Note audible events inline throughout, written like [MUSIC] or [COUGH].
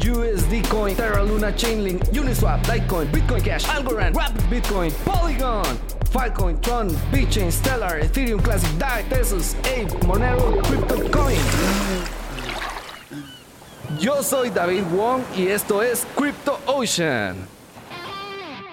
USD Coin, Terra Luna, Chainlink, Uniswap, Litecoin, Bitcoin Cash, Algorand, Rapid Bitcoin, Polygon, Filecoin, Tron, BitChain, Stellar, Ethereum Classic, DAI, Tesos, Ape, Monero, CryptoCoin. Yo soy David Wong y esto es Crypto Ocean.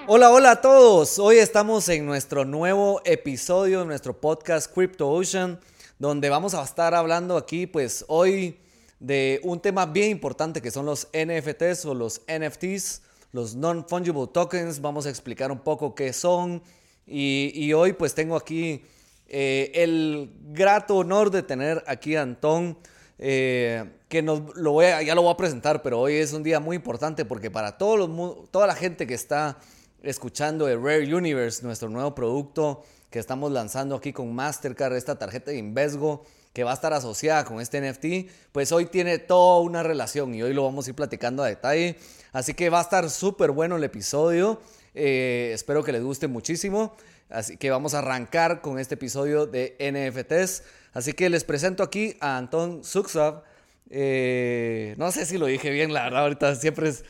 Hola, hola a todos. Hoy estamos en nuestro nuevo episodio de nuestro podcast Crypto Ocean, donde vamos a estar hablando aquí, pues hoy de un tema bien importante que son los NFTs o los NFTs, los Non-Fungible Tokens. Vamos a explicar un poco qué son. Y, hoy pues tengo aquí eh, el grato honor de tener aquí a Antón. Eh, que nos, lo voy ya lo voy a presentar, pero hoy es un día muy importante porque para todos toda la gente que está escuchando de Rare Universe, nuestro nuevo producto que estamos lanzando aquí con Mastercard, esta tarjeta de Invesgo, que va a estar asociada con este NFT, pues hoy tiene toda una relación y hoy lo vamos a ir platicando a detalle. Así que va a estar súper bueno el episodio. Eh, espero que les guste muchísimo. Así que vamos a arrancar con este episodio de NFTs. Así que les presento aquí a Anton Suxav. Eh, no sé si lo dije bien, la verdad, ahorita siempre es...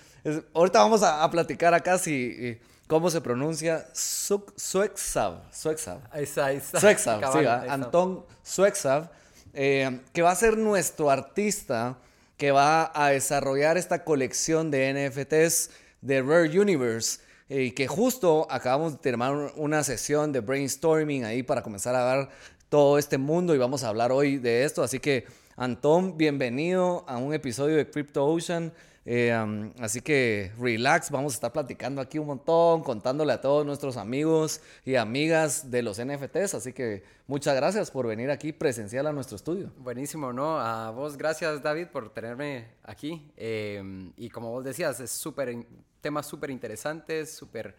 ahorita vamos a, platicar acá si... ¿Cómo se pronuncia? Suexav. Suexav. Suexav, sí, Anton Suexav. Eh, que va a ser nuestro artista que va a desarrollar esta colección de NFTs de Rare Universe. Eh, y que justo acabamos de terminar una sesión de brainstorming ahí para comenzar a ver todo este mundo y vamos a hablar hoy de esto. Así que, Antón, bienvenido a un episodio de Crypto Ocean. Eh, así que relax, vamos a estar platicando aquí un montón, contándole a todos nuestros amigos y amigas de los NFTs. Así que muchas gracias por venir aquí presencial a nuestro estudio. Buenísimo, ¿no? A vos, gracias David por tenerme aquí. Em, y como vos decías, es súper, tema súper interesante, súper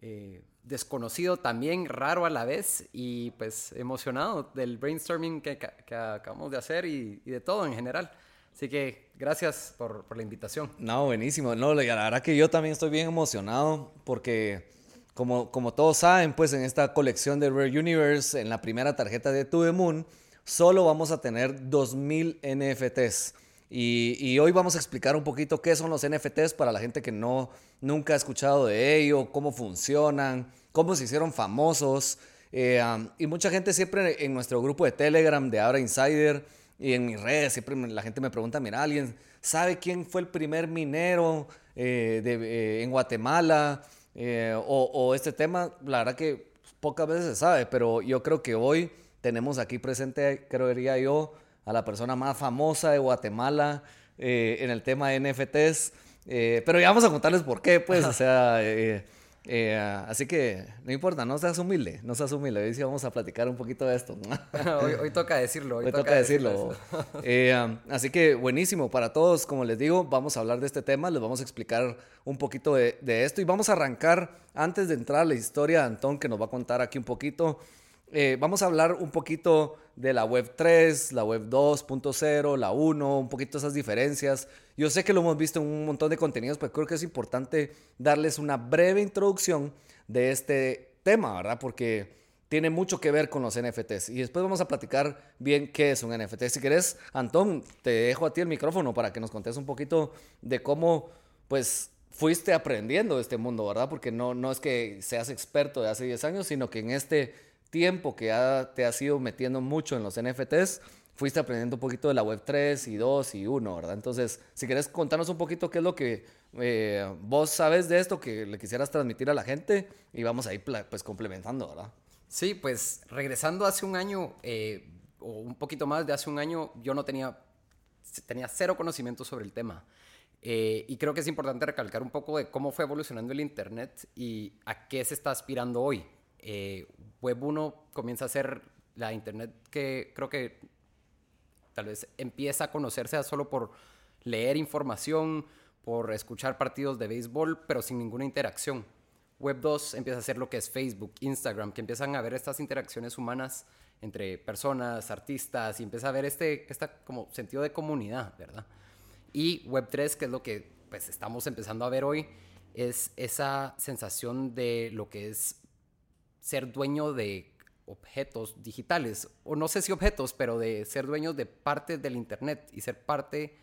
eh, desconocido también, raro a la vez y pues emocionado del brainstorming que, acabamos de hacer y de todo en general. Así que gracias por, la invitación. No, buenísimo. No, la verdad que yo también estoy bien emocionado porque, como, como todos saben, pues en esta colección de Rare Universe, en la primera tarjeta de To The Moon, solo vamos a tener 2000 NFTs. Y, y, hoy vamos a explicar un poquito qué son los NFTs para la gente que no, nunca ha escuchado de ello, cómo funcionan, cómo se hicieron famosos. Eh, y mucha gente siempre en nuestro grupo de Telegram de Ahora Insider y en mis redes siempre la gente me pregunta, mira, ¿alguien sabe quién fue el primer minero eh, de, eh, en Guatemala? Eh, o, o, este tema, la verdad que pocas veces se sabe, pero yo creo que hoy tenemos aquí presente, creería yo, a la persona más famosa de Guatemala en el tema de NFTs. pero ya vamos a contarles por qué, pues, o sea... Eh, así que no importa, no seas humilde, no seas humilde. Hoy sí vamos a platicar un poquito de esto. [LAUGHS] hoy, toca decirlo. Hoy, toca, decirlo. [LAUGHS] Eh, así que buenísimo para todos. Como les digo, vamos a hablar de este tema, les vamos a explicar un poquito de, de esto y vamos a arrancar antes de entrar a la historia de Antón que nos va a contar aquí un poquito. Eh, vamos a hablar un poquito de la web 3, la web 2.0, la 1, un poquito esas diferencias. Yo sé que lo hemos visto en un montón de contenidos, pero creo que es importante darles una breve introducción de este tema, ¿verdad? Porque tiene mucho que ver con los NFTs. Y después vamos a platicar bien qué es un NFT. Si querés, Antón, te dejo a ti el micrófono para que nos contes un poquito de cómo, pues, fuiste aprendiendo de este mundo, ¿verdad? Porque no, no es que seas experto de hace 10 años, sino que en este tiempo que ya te has ido metiendo mucho en los NFTs, fuiste aprendiendo un poquito de la web 3 y 2 y 1, ¿verdad? Entonces, si quieres contarnos un poquito qué es lo que eh, vos sabes de esto que le quisieras transmitir a la gente y vamos a ir pues complementando, ¿verdad? Sí, pues regresando hace un año eh, o un poquito más de hace un año, yo no tenía, tenía cero conocimiento sobre el tema. Eh, y creo que es importante recalcar un poco de cómo fue evolucionando el Internet y a qué se está aspirando hoy. Web 1 comienza a ser la Internet que creo que tal vez empieza a conocerse solo por leer información, por escuchar partidos de béisbol, pero sin ninguna interacción. Web 2 empieza a ser lo que es Facebook, Instagram, que empiezan a ver estas interacciones humanas entre personas, artistas, y empieza a ver este como sentido de comunidad, ¿verdad? Y Web 3, que es lo que pues, estamos empezando a ver hoy, es esa sensación de lo que es ser dueño de objetos digitales, o no sé si objetos, pero de ser dueños de parte del Internet y ser parte,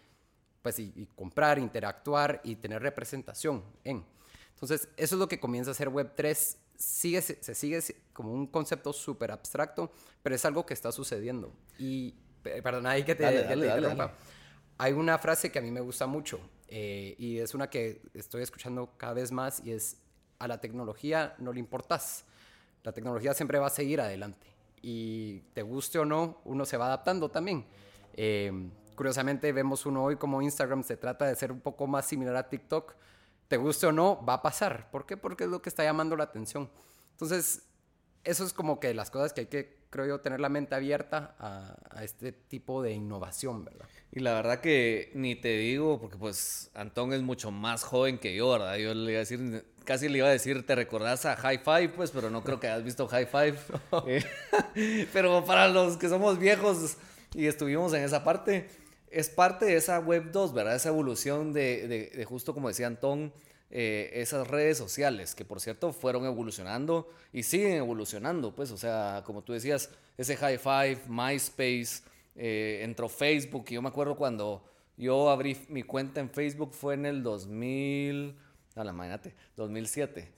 pues, y, comprar, interactuar y tener representación en. Entonces, eso es lo que comienza a ser Web3. Sigue, se, sigue como un concepto súper abstracto, pero es algo que está sucediendo. Y, perdona, ahí que te, Hay una frase que a mí me gusta mucho eh, y es una que estoy escuchando cada vez más y es, a la tecnología no le importas la tecnología siempre va a seguir adelante. Y te guste o no, uno se va adaptando también. Eh, curiosamente vemos uno hoy como Instagram se trata de ser un poco más similar a TikTok. Te guste o no, va a pasar. ¿Por qué? Porque es lo que está llamando la atención. Entonces, eso es como que las cosas que hay que, creo yo, tener la mente abierta a, a, este tipo de innovación, ¿verdad? Y la verdad que ni te digo, porque pues Antón es mucho más joven que yo, ¿verdad? Yo le iba a decir, casi le iba a decir, ¿te recordás a High Five? Pues, pero no creo que hayas visto High Five. [LAUGHS] [LAUGHS] Eh, pero para los que somos viejos y estuvimos en esa parte, es parte de esa Web 2, ¿verdad? Esa evolución de, de, de justo como decía Antón, eh, esas redes sociales, que por cierto fueron evolucionando y siguen evolucionando, pues, o sea, como tú decías, ese High Five, MySpace, eh, entró Facebook, y yo me acuerdo cuando yo abrí mi cuenta en Facebook fue en el 2000, no, imagínate, 2007.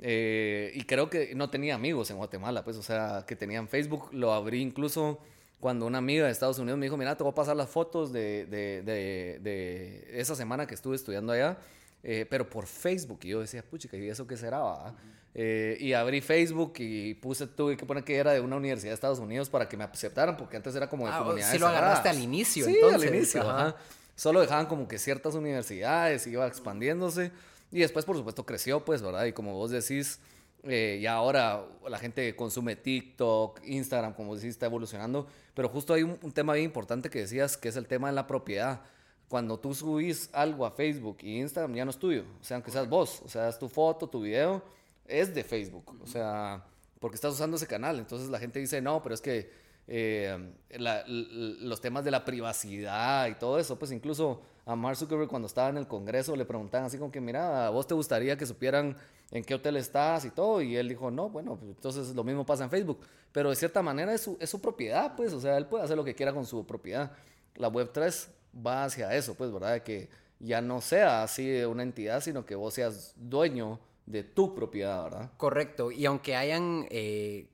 Eh, y creo que no tenía amigos en Guatemala, pues, o sea, que tenían Facebook, lo abrí incluso cuando una amiga de Estados Unidos me dijo, mira, te voy a pasar las fotos de, de, de esa semana que estuve estudiando allá. Eh, pero por Facebook. Y yo decía, puchica, ¿y eso qué será? Eh, y abrí Facebook y puse, tuve que poner que era de una universidad de Estados Unidos para que me aceptaran, porque antes era como de ah, comunidades. Sí, lo agarraste al inicio, sí, al inicio. Ajá. Solo dejaban como que ciertas universidades, iba expandiéndose. Y después, por supuesto, creció, pues, ¿verdad? Y como vos decís, eh, ya ahora la gente consume TikTok, Instagram, como decís, está evolucionando. Pero justo hay un, un tema bien importante que decías, que es el tema de la propiedad cuando tú subís algo a Facebook y Instagram ya no es tuyo, o sea, aunque seas vos, o sea, es tu foto, tu video, es de Facebook, o sea, porque estás usando ese canal, entonces la gente dice, no, pero es que eh, los temas de la privacidad y todo eso, pues incluso a Mark Zuckerberg cuando estaba en el Congreso le preguntaban así como que, mira, ¿a vos te gustaría que supieran en qué hotel estás y todo? Y él dijo, no, bueno, pues entonces lo mismo pasa en Facebook, pero de cierta manera es su, es su propiedad, pues, o sea, él puede hacer lo que quiera con su propiedad. La Web3 va hacia eso, pues, ¿verdad? De que ya no sea así una entidad, sino que vos seas dueño de tu propiedad, ¿verdad? Correcto. Y aunque hayan eh,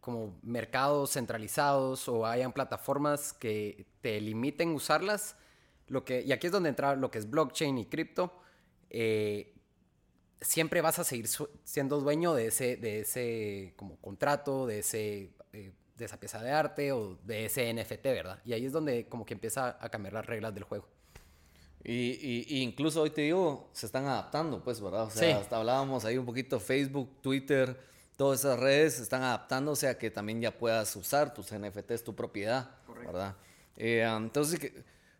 como mercados centralizados o hayan plataformas que te limiten usarlas, lo que, y aquí es donde entra lo que es blockchain y cripto, eh, siempre vas a seguir siendo dueño de ese, de ese como contrato, de ese de esa pieza de arte o de ese NFT, ¿verdad? Y ahí es donde como que empieza a cambiar las reglas del juego. Y, y, incluso hoy te digo, se están adaptando, pues, ¿verdad? O sea, hasta hablábamos ahí un poquito Facebook, Twitter, todas esas redes se están adaptando, o sea, que también ya puedas usar tus NFTs, tu propiedad, ¿verdad? Eh, entonces,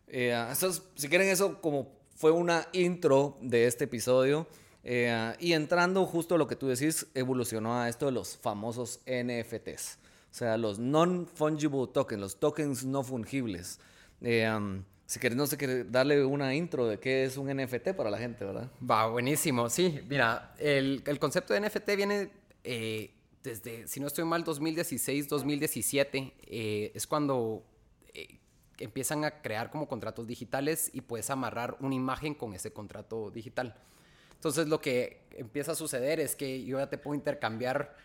eh, si quieren eso como fue una intro de este episodio. Eh, y entrando justo a lo que tú decís, evolucionó a esto de los famosos NFTs. O sea, los non-fungible tokens, los tokens no fungibles. Eh, si querés, no sé, darle una intro de qué es un NFT para la gente, ¿verdad? Va, buenísimo. Sí, mira, el, el concepto de NFT viene eh, desde, si no estoy mal, 2016, 2017. Eh, es cuando empiezan a crear como contratos digitales y puedes amarrar una imagen con ese contrato digital. Entonces, lo que empieza a suceder es que yo ya te puedo intercambiar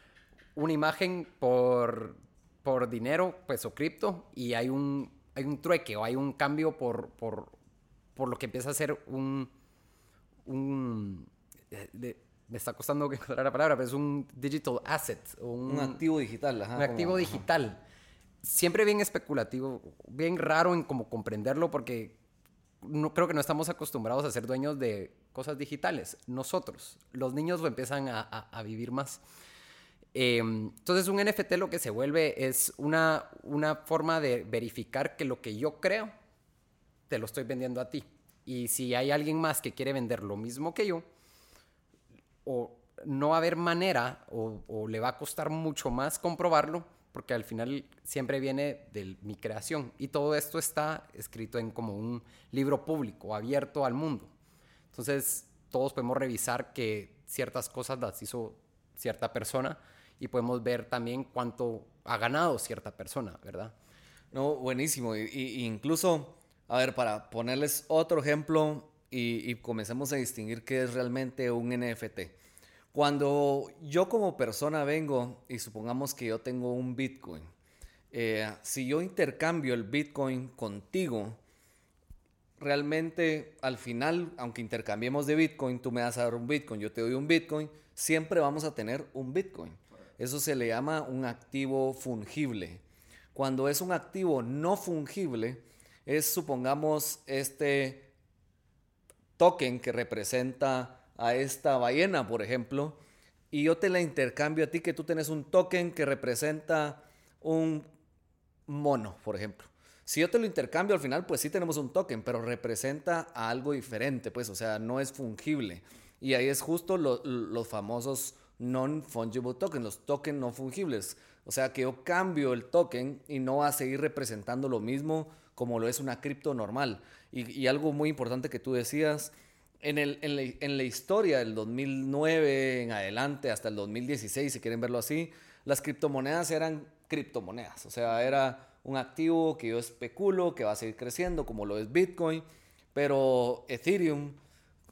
una imagen por, por dinero, pues, o cripto, y hay un, hay un trueque o hay un cambio por, por, por lo que empieza a ser un... un eh, me está costando [LAUGHS] encontrar la palabra, pero es un digital asset. Un, un activo digital. un activo digital. Siempre bien especulativo, bien raro en como comprenderlo porque no, creo que no estamos acostumbrados a ser dueños de cosas digitales. Nosotros, los niños lo empiezan a, a, a vivir más. Em, entonces un NFT lo que se vuelve es una, una forma de verificar que lo que yo creo te lo estoy vendiendo a ti. Y si hay alguien más que quiere vender lo mismo que yo, o no va a haber manera o, le va a costar mucho más comprobarlo, porque al final siempre viene de mi creación. Y todo esto está escrito en como un libro público, abierto al mundo. Entonces, todos podemos revisar que ciertas cosas las hizo cierta persona y podemos ver también cuánto ha ganado cierta persona, ¿verdad? No, buenísimo. Y, incluso, a ver, para ponerles otro ejemplo y, y comencemos a distinguir qué es realmente un NFT. Cuando yo como persona vengo y supongamos que yo tengo un Bitcoin, eh, si yo intercambio el Bitcoin contigo, realmente al final, aunque intercambiemos de Bitcoin, tú me das a dar un Bitcoin, yo te doy un Bitcoin, siempre vamos a tener un Bitcoin. Eso se le llama un activo fungible. Cuando es un activo no fungible, es supongamos este token que representa a esta ballena, por ejemplo, y yo te la intercambio a ti que tú tienes un token que representa un mono, por ejemplo. Si yo te lo intercambio al final, pues sí tenemos un token, pero representa a algo diferente, pues, o sea, no es fungible. Y ahí es justo los famosos non-fungible tokens, los tokens no fungibles. O sea, que yo cambio el token y no va a seguir representando lo mismo como lo es una cripto normal. Y, y algo muy importante que tú decías, en, el, en, la, en, la, historia del 2009 en adelante hasta el 2016, si quieren verlo así, las criptomonedas eran criptomonedas. O sea, era un activo que yo especulo que va a seguir creciendo, como lo es Bitcoin. Pero Ethereum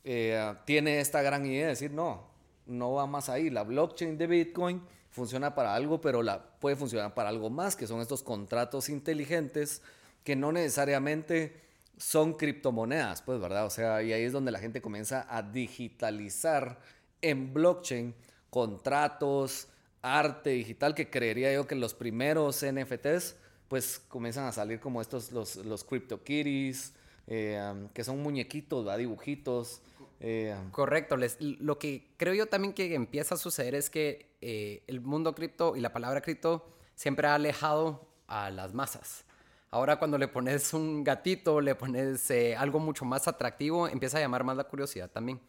eh, tiene esta gran idea de decir, no, no va más ahí. La blockchain de Bitcoin funciona para algo, pero la, puede funcionar para algo más, que son estos contratos inteligentes que no necesariamente son criptomonedas, pues, ¿verdad? O sea, y ahí es donde la gente comienza a digitalizar en blockchain contratos, arte digital, que creería yo que los primeros NFTs, pues, comienzan a salir como estos, los, los CryptoKitties, eh, que son muñequitos, ¿verdad? Dibujitos. Eh, Correcto. Les, lo que creo yo también que empieza a suceder es que eh, el mundo cripto y la palabra cripto siempre ha alejado a las masas. Ahora cuando le pones un gatito, le pones eh, algo mucho más atractivo, empieza a llamar más la curiosidad también.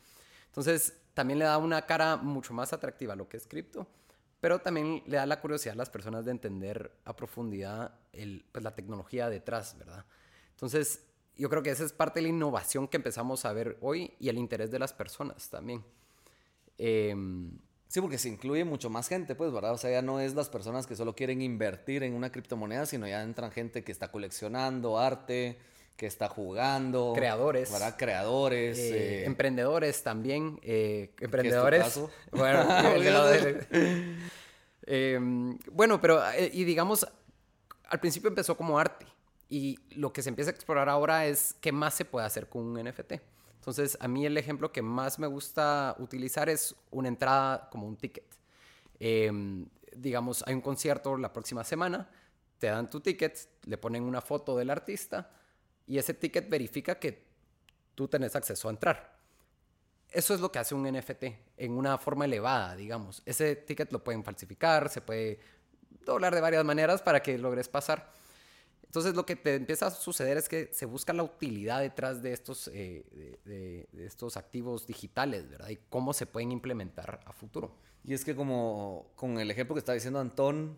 Entonces, también le da una cara mucho más atractiva a lo que es cripto, pero también le da la curiosidad a las personas de entender a profundidad pues, la tecnología detrás, ¿verdad? Entonces, yo creo que esa es parte de la innovación que empezamos a ver hoy y el interés de las personas también. Eh, Sí, porque se incluye mucho más gente, pues, ¿verdad? O sea, ya no es las personas que solo quieren invertir en una criptomoneda, sino ya entran gente que está coleccionando arte, que está jugando. Creadores. ¿verdad? Creadores. Eh, eh, emprendedores también. Eh, emprendedores. [LAUGHS] Bueno, [LAUGHS] em, bueno, pero, y digamos, al principio empezó como arte. Y lo que se empieza a explorar ahora es qué más se puede hacer con un NFT. Entonces, a mí el ejemplo que más me gusta utilizar es una entrada como un ticket. Em, digamos, hay un concierto la próxima semana, te dan tu ticket, le ponen una foto del artista y ese ticket verifica que tú tenés acceso a entrar. Eso es lo que hace un NFT en una forma elevada, digamos. Ese ticket lo pueden falsificar, se puede doblar de varias maneras para que logres pasar. Entonces lo que te empieza a suceder es que se busca la utilidad detrás de estos, eh, de, estos activos digitales, ¿verdad? Y cómo se pueden implementar a futuro. Y es que como con el ejemplo que está diciendo Antón,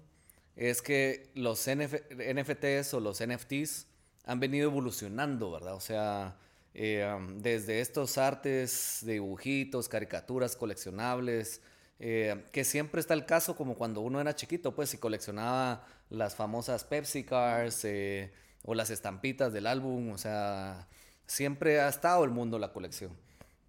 es que los NFTs o los NFTs han venido evolucionando, ¿verdad? O sea, eh, desde estos artes dibujitos, caricaturas coleccionables, eh, que siempre está el caso como cuando uno era chiquito, pues si coleccionaba las famosas Pepsi Cars eh, o las estampitas del álbum, o sea, siempre ha estado el mundo la colección.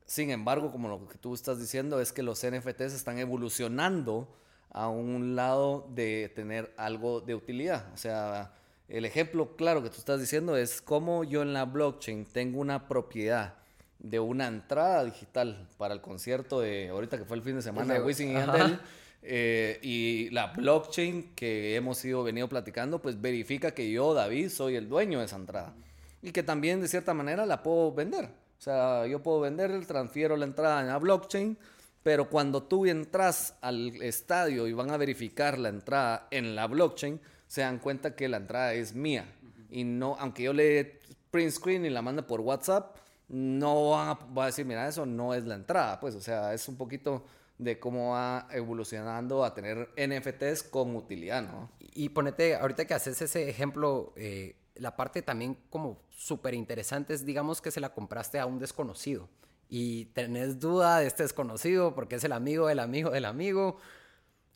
Sin embargo, como lo que tú estás diciendo, es que los NFTs están evolucionando a un lado de tener algo de utilidad. O sea, el ejemplo claro que tú estás diciendo es cómo yo en la blockchain tengo una propiedad de una entrada digital para el concierto de ahorita que fue el fin de semana de Wisin y Yandel. Eh, y la blockchain que hemos ido venido platicando, pues verifica que yo, David, soy el dueño de esa entrada. Y que también de cierta manera la puedo vender. O sea, yo puedo vender, transfiero la entrada en la blockchain, pero cuando tú entras al estadio y van a verificar la entrada en la blockchain, se dan cuenta que la entrada es mía. Y no, aunque yo le print screen y la mande por WhatsApp, no va a decir, mira, eso no es la entrada, pues, o sea, es un poquito de cómo va evolucionando a tener NFTs con utilidad, ¿no? Y ponete, ahorita que haces ese ejemplo, eh, la parte también como súper interesante es, digamos, que se la compraste a un desconocido y tenés duda de este desconocido porque es el amigo del amigo del amigo.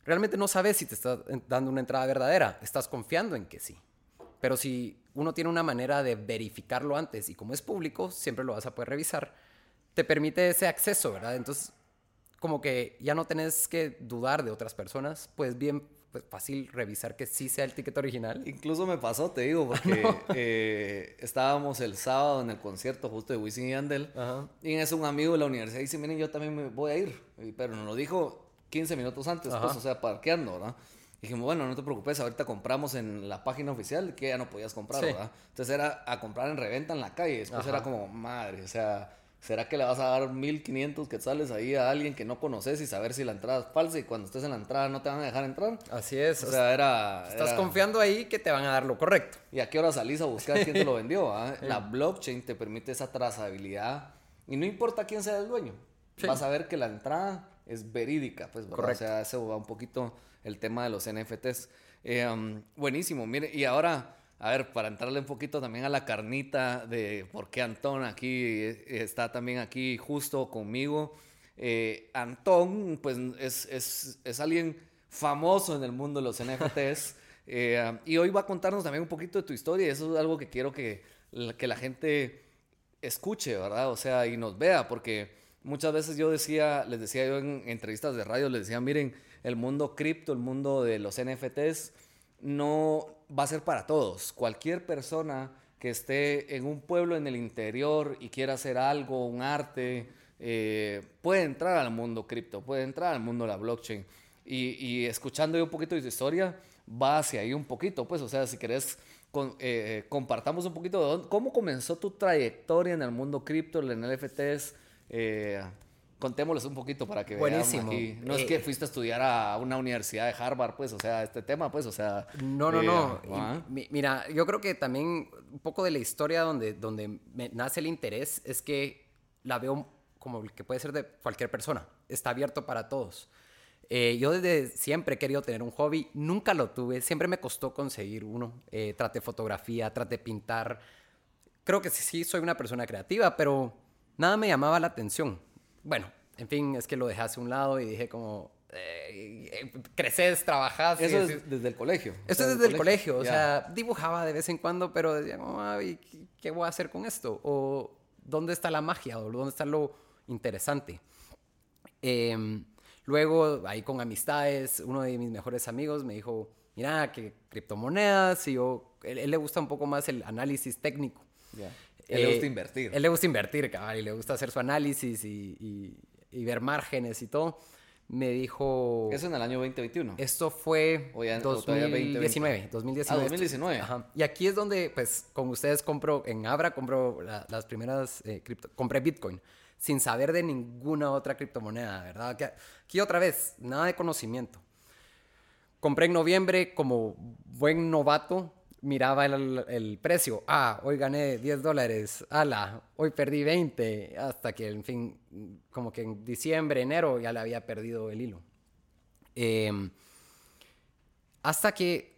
Realmente no sabes si te está dando una entrada verdadera, estás confiando en que sí. Pero si uno tiene una manera de verificarlo antes y como es público, siempre lo vas a poder revisar, te permite ese acceso, ¿verdad? Entonces, como que ya no tenés que dudar de otras personas, pues bien pues, fácil revisar que sí sea el ticket original. Incluso me pasó, te digo, porque [LAUGHS] eh, estábamos el sábado en el concierto justo de Wisin y Yandel. Y es un amigo de la universidad y dice, miren, yo también me voy a ir. Pero nos lo dijo 15 minutos antes, pues, o sea, parqueando, ¿verdad? Dijimos, bueno, no te preocupes, ahorita compramos en la página oficial que ya no podías comprar, ¿verdad? Entonces era a comprar en reventa en la calle. Después era como, madre, o sea ¿Será que le vas a dar 1500 quetzales ahí a alguien que no conoces y saber si la entrada es falsa y cuando estés en la entrada no te van a dejar entrar? Así es. O sea, era. Estás confiando ahí que te van a dar lo correcto. ¿Y a qué hora salís a buscar quién te lo [LAUGHS] vendió? Ah? La blockchain te permite esa trazabilidad y no importa quién sea el dueño. Vas a ver que la entrada es verídica, pues, Correcto. O sea, eso va un poquito el tema de los NFTs. Eh, um, buenísimo, mire, y ahora a ver, para entrarle un poquito también a la carnita de por qué Antón aquí eh, está también aquí justo conmigo. Eh, Antón, pues es, es, es, alguien famoso en el mundo de los NFTs. [LAUGHS] Eh, y hoy va a contarnos también un poquito de tu historia. Eso es algo que quiero que, que la gente escuche, ¿verdad? O sea, y nos vea, porque muchas veces yo decía, les decía yo en entrevistas de radio, les decía, miren, el mundo cripto, el mundo de los NFTs, no va a ser para todos. Cualquier persona que esté en un pueblo en el interior y quiera hacer algo, un arte, eh, puede entrar al mundo cripto, puede entrar al mundo de la blockchain. Y, escuchando un poquito de tu historia, va hacia ahí un poquito, pues, o sea, si querés, eh, compartamos un poquito de cómo comenzó tu trayectoria en el mundo cripto, en NFTs, eh, contémosles un poquito para que Buenísimo. aquí. No es que eh, fuiste a estudiar a una universidad de Harvard, pues, o sea, este tema, pues, o sea. No, no, no. ¿ah? mira, yo creo que también un poco de la historia donde, donde me nace el interés es que la veo como que puede ser de cualquier persona. Está abierto para todos. Eh, yo desde siempre he querido tener un hobby, nunca lo tuve, siempre me costó conseguir uno. Eh, traté fotografía, traté pintar. Creo que sí soy una persona creativa, pero nada me llamaba la atención bueno, en fin, es que lo dejé hacia un lado y dije como, eh, eh, creces, trabajas. Eso es desde el colegio. Eso es desde el colegio, o sea, dibujaba de vez en cuando, pero decía, ¿qué voy a hacer con esto? O ¿dónde está la magia? O ¿dónde está lo interesante? Em, luego, ahí con amistades, uno de mis mejores amigos me dijo, mira, que criptomonedas, y yo, él, le gusta un poco más el análisis técnico. Él le gusta eh, invertir. Él le gusta invertir, cabal, y le gusta hacer su análisis y, ver márgenes y todo. Me dijo... ¿Eso en el año 2021? Esto fue 2019, 2019. Ah, 2019. Ajá. Y aquí es donde, pues, con ustedes compro, en Abra compro las primeras eh, cripto... Compré Bitcoin sin saber de ninguna otra criptomoneda, ¿verdad? Aquí otra vez, nada de conocimiento. Compré en noviembre como buen novato, miraba el, precio. Ah, hoy gané 10 dólares. Ala, hoy perdí 20. Hasta que, en fin, como que en diciembre, enero ya le había perdido el hilo. Em, hasta que,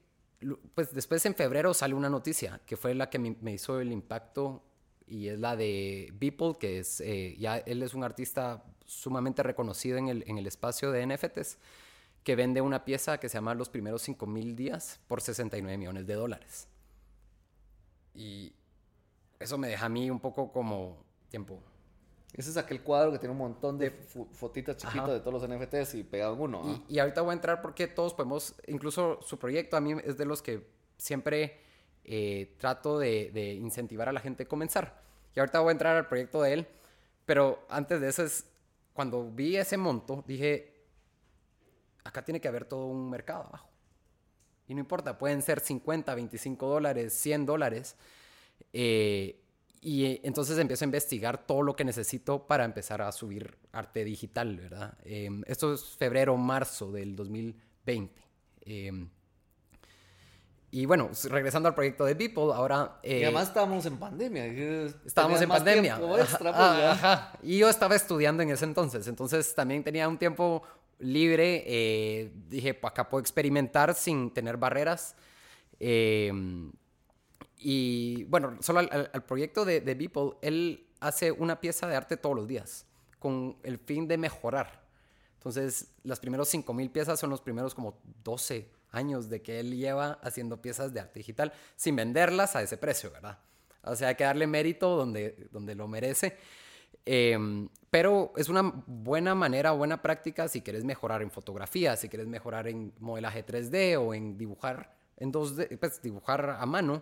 pues después en febrero sale una noticia que fue la que me, hizo el impacto y es la de Beeple, que es, eh, ya él es un artista sumamente reconocido en el, en el espacio de NFTs que vende una pieza que se llama Los primeros 5000 días por 69 millones de dólares. Y eso me deja a mí un poco como tiempo. Ese es aquel cuadro que tiene un montón de fotitas chiquitas de todos los NFTs y pegado uno. Y, y, ahorita voy a entrar porque todos podemos, incluso su proyecto a mí es de los que siempre eh, trato de, de, incentivar a la gente a comenzar. Y ahorita voy a entrar al proyecto de él, pero antes de eso es, cuando vi ese monto, dije, acá tiene que haber todo un mercado abajo. Y no importa, pueden ser 50, 25 dólares, 100 dólares. Eh, y eh, entonces empiezo a investigar todo lo que necesito para empezar a subir arte digital, ¿verdad? Em, esto es febrero, marzo del 2020. Em, y bueno, regresando al proyecto de Beeple, ahora... y eh, además estábamos en pandemia. Estábamos en pandemia. extra, pues, Ajá, ya. ajá. Y yo estaba estudiando en ese entonces, entonces también tenía un tiempo libre. eh, dije, acá puedo experimentar sin tener barreras. Eh, y bueno, solo al proyecto de, de Beeple, él hace una pieza de arte todos los días con el fin de mejorar. Entonces, las primeros 5.000 piezas son los primeros como 12 años de que él lleva haciendo piezas de arte digital sin venderlas a ese precio, ¿verdad? O sea, hay que darle mérito donde, donde lo merece. Eh, pero es una buena manera, buena práctica si quieres mejorar en fotografía, si quieres mejorar en modelaje 3D o en dibujar en 2D, pues dibujar a mano.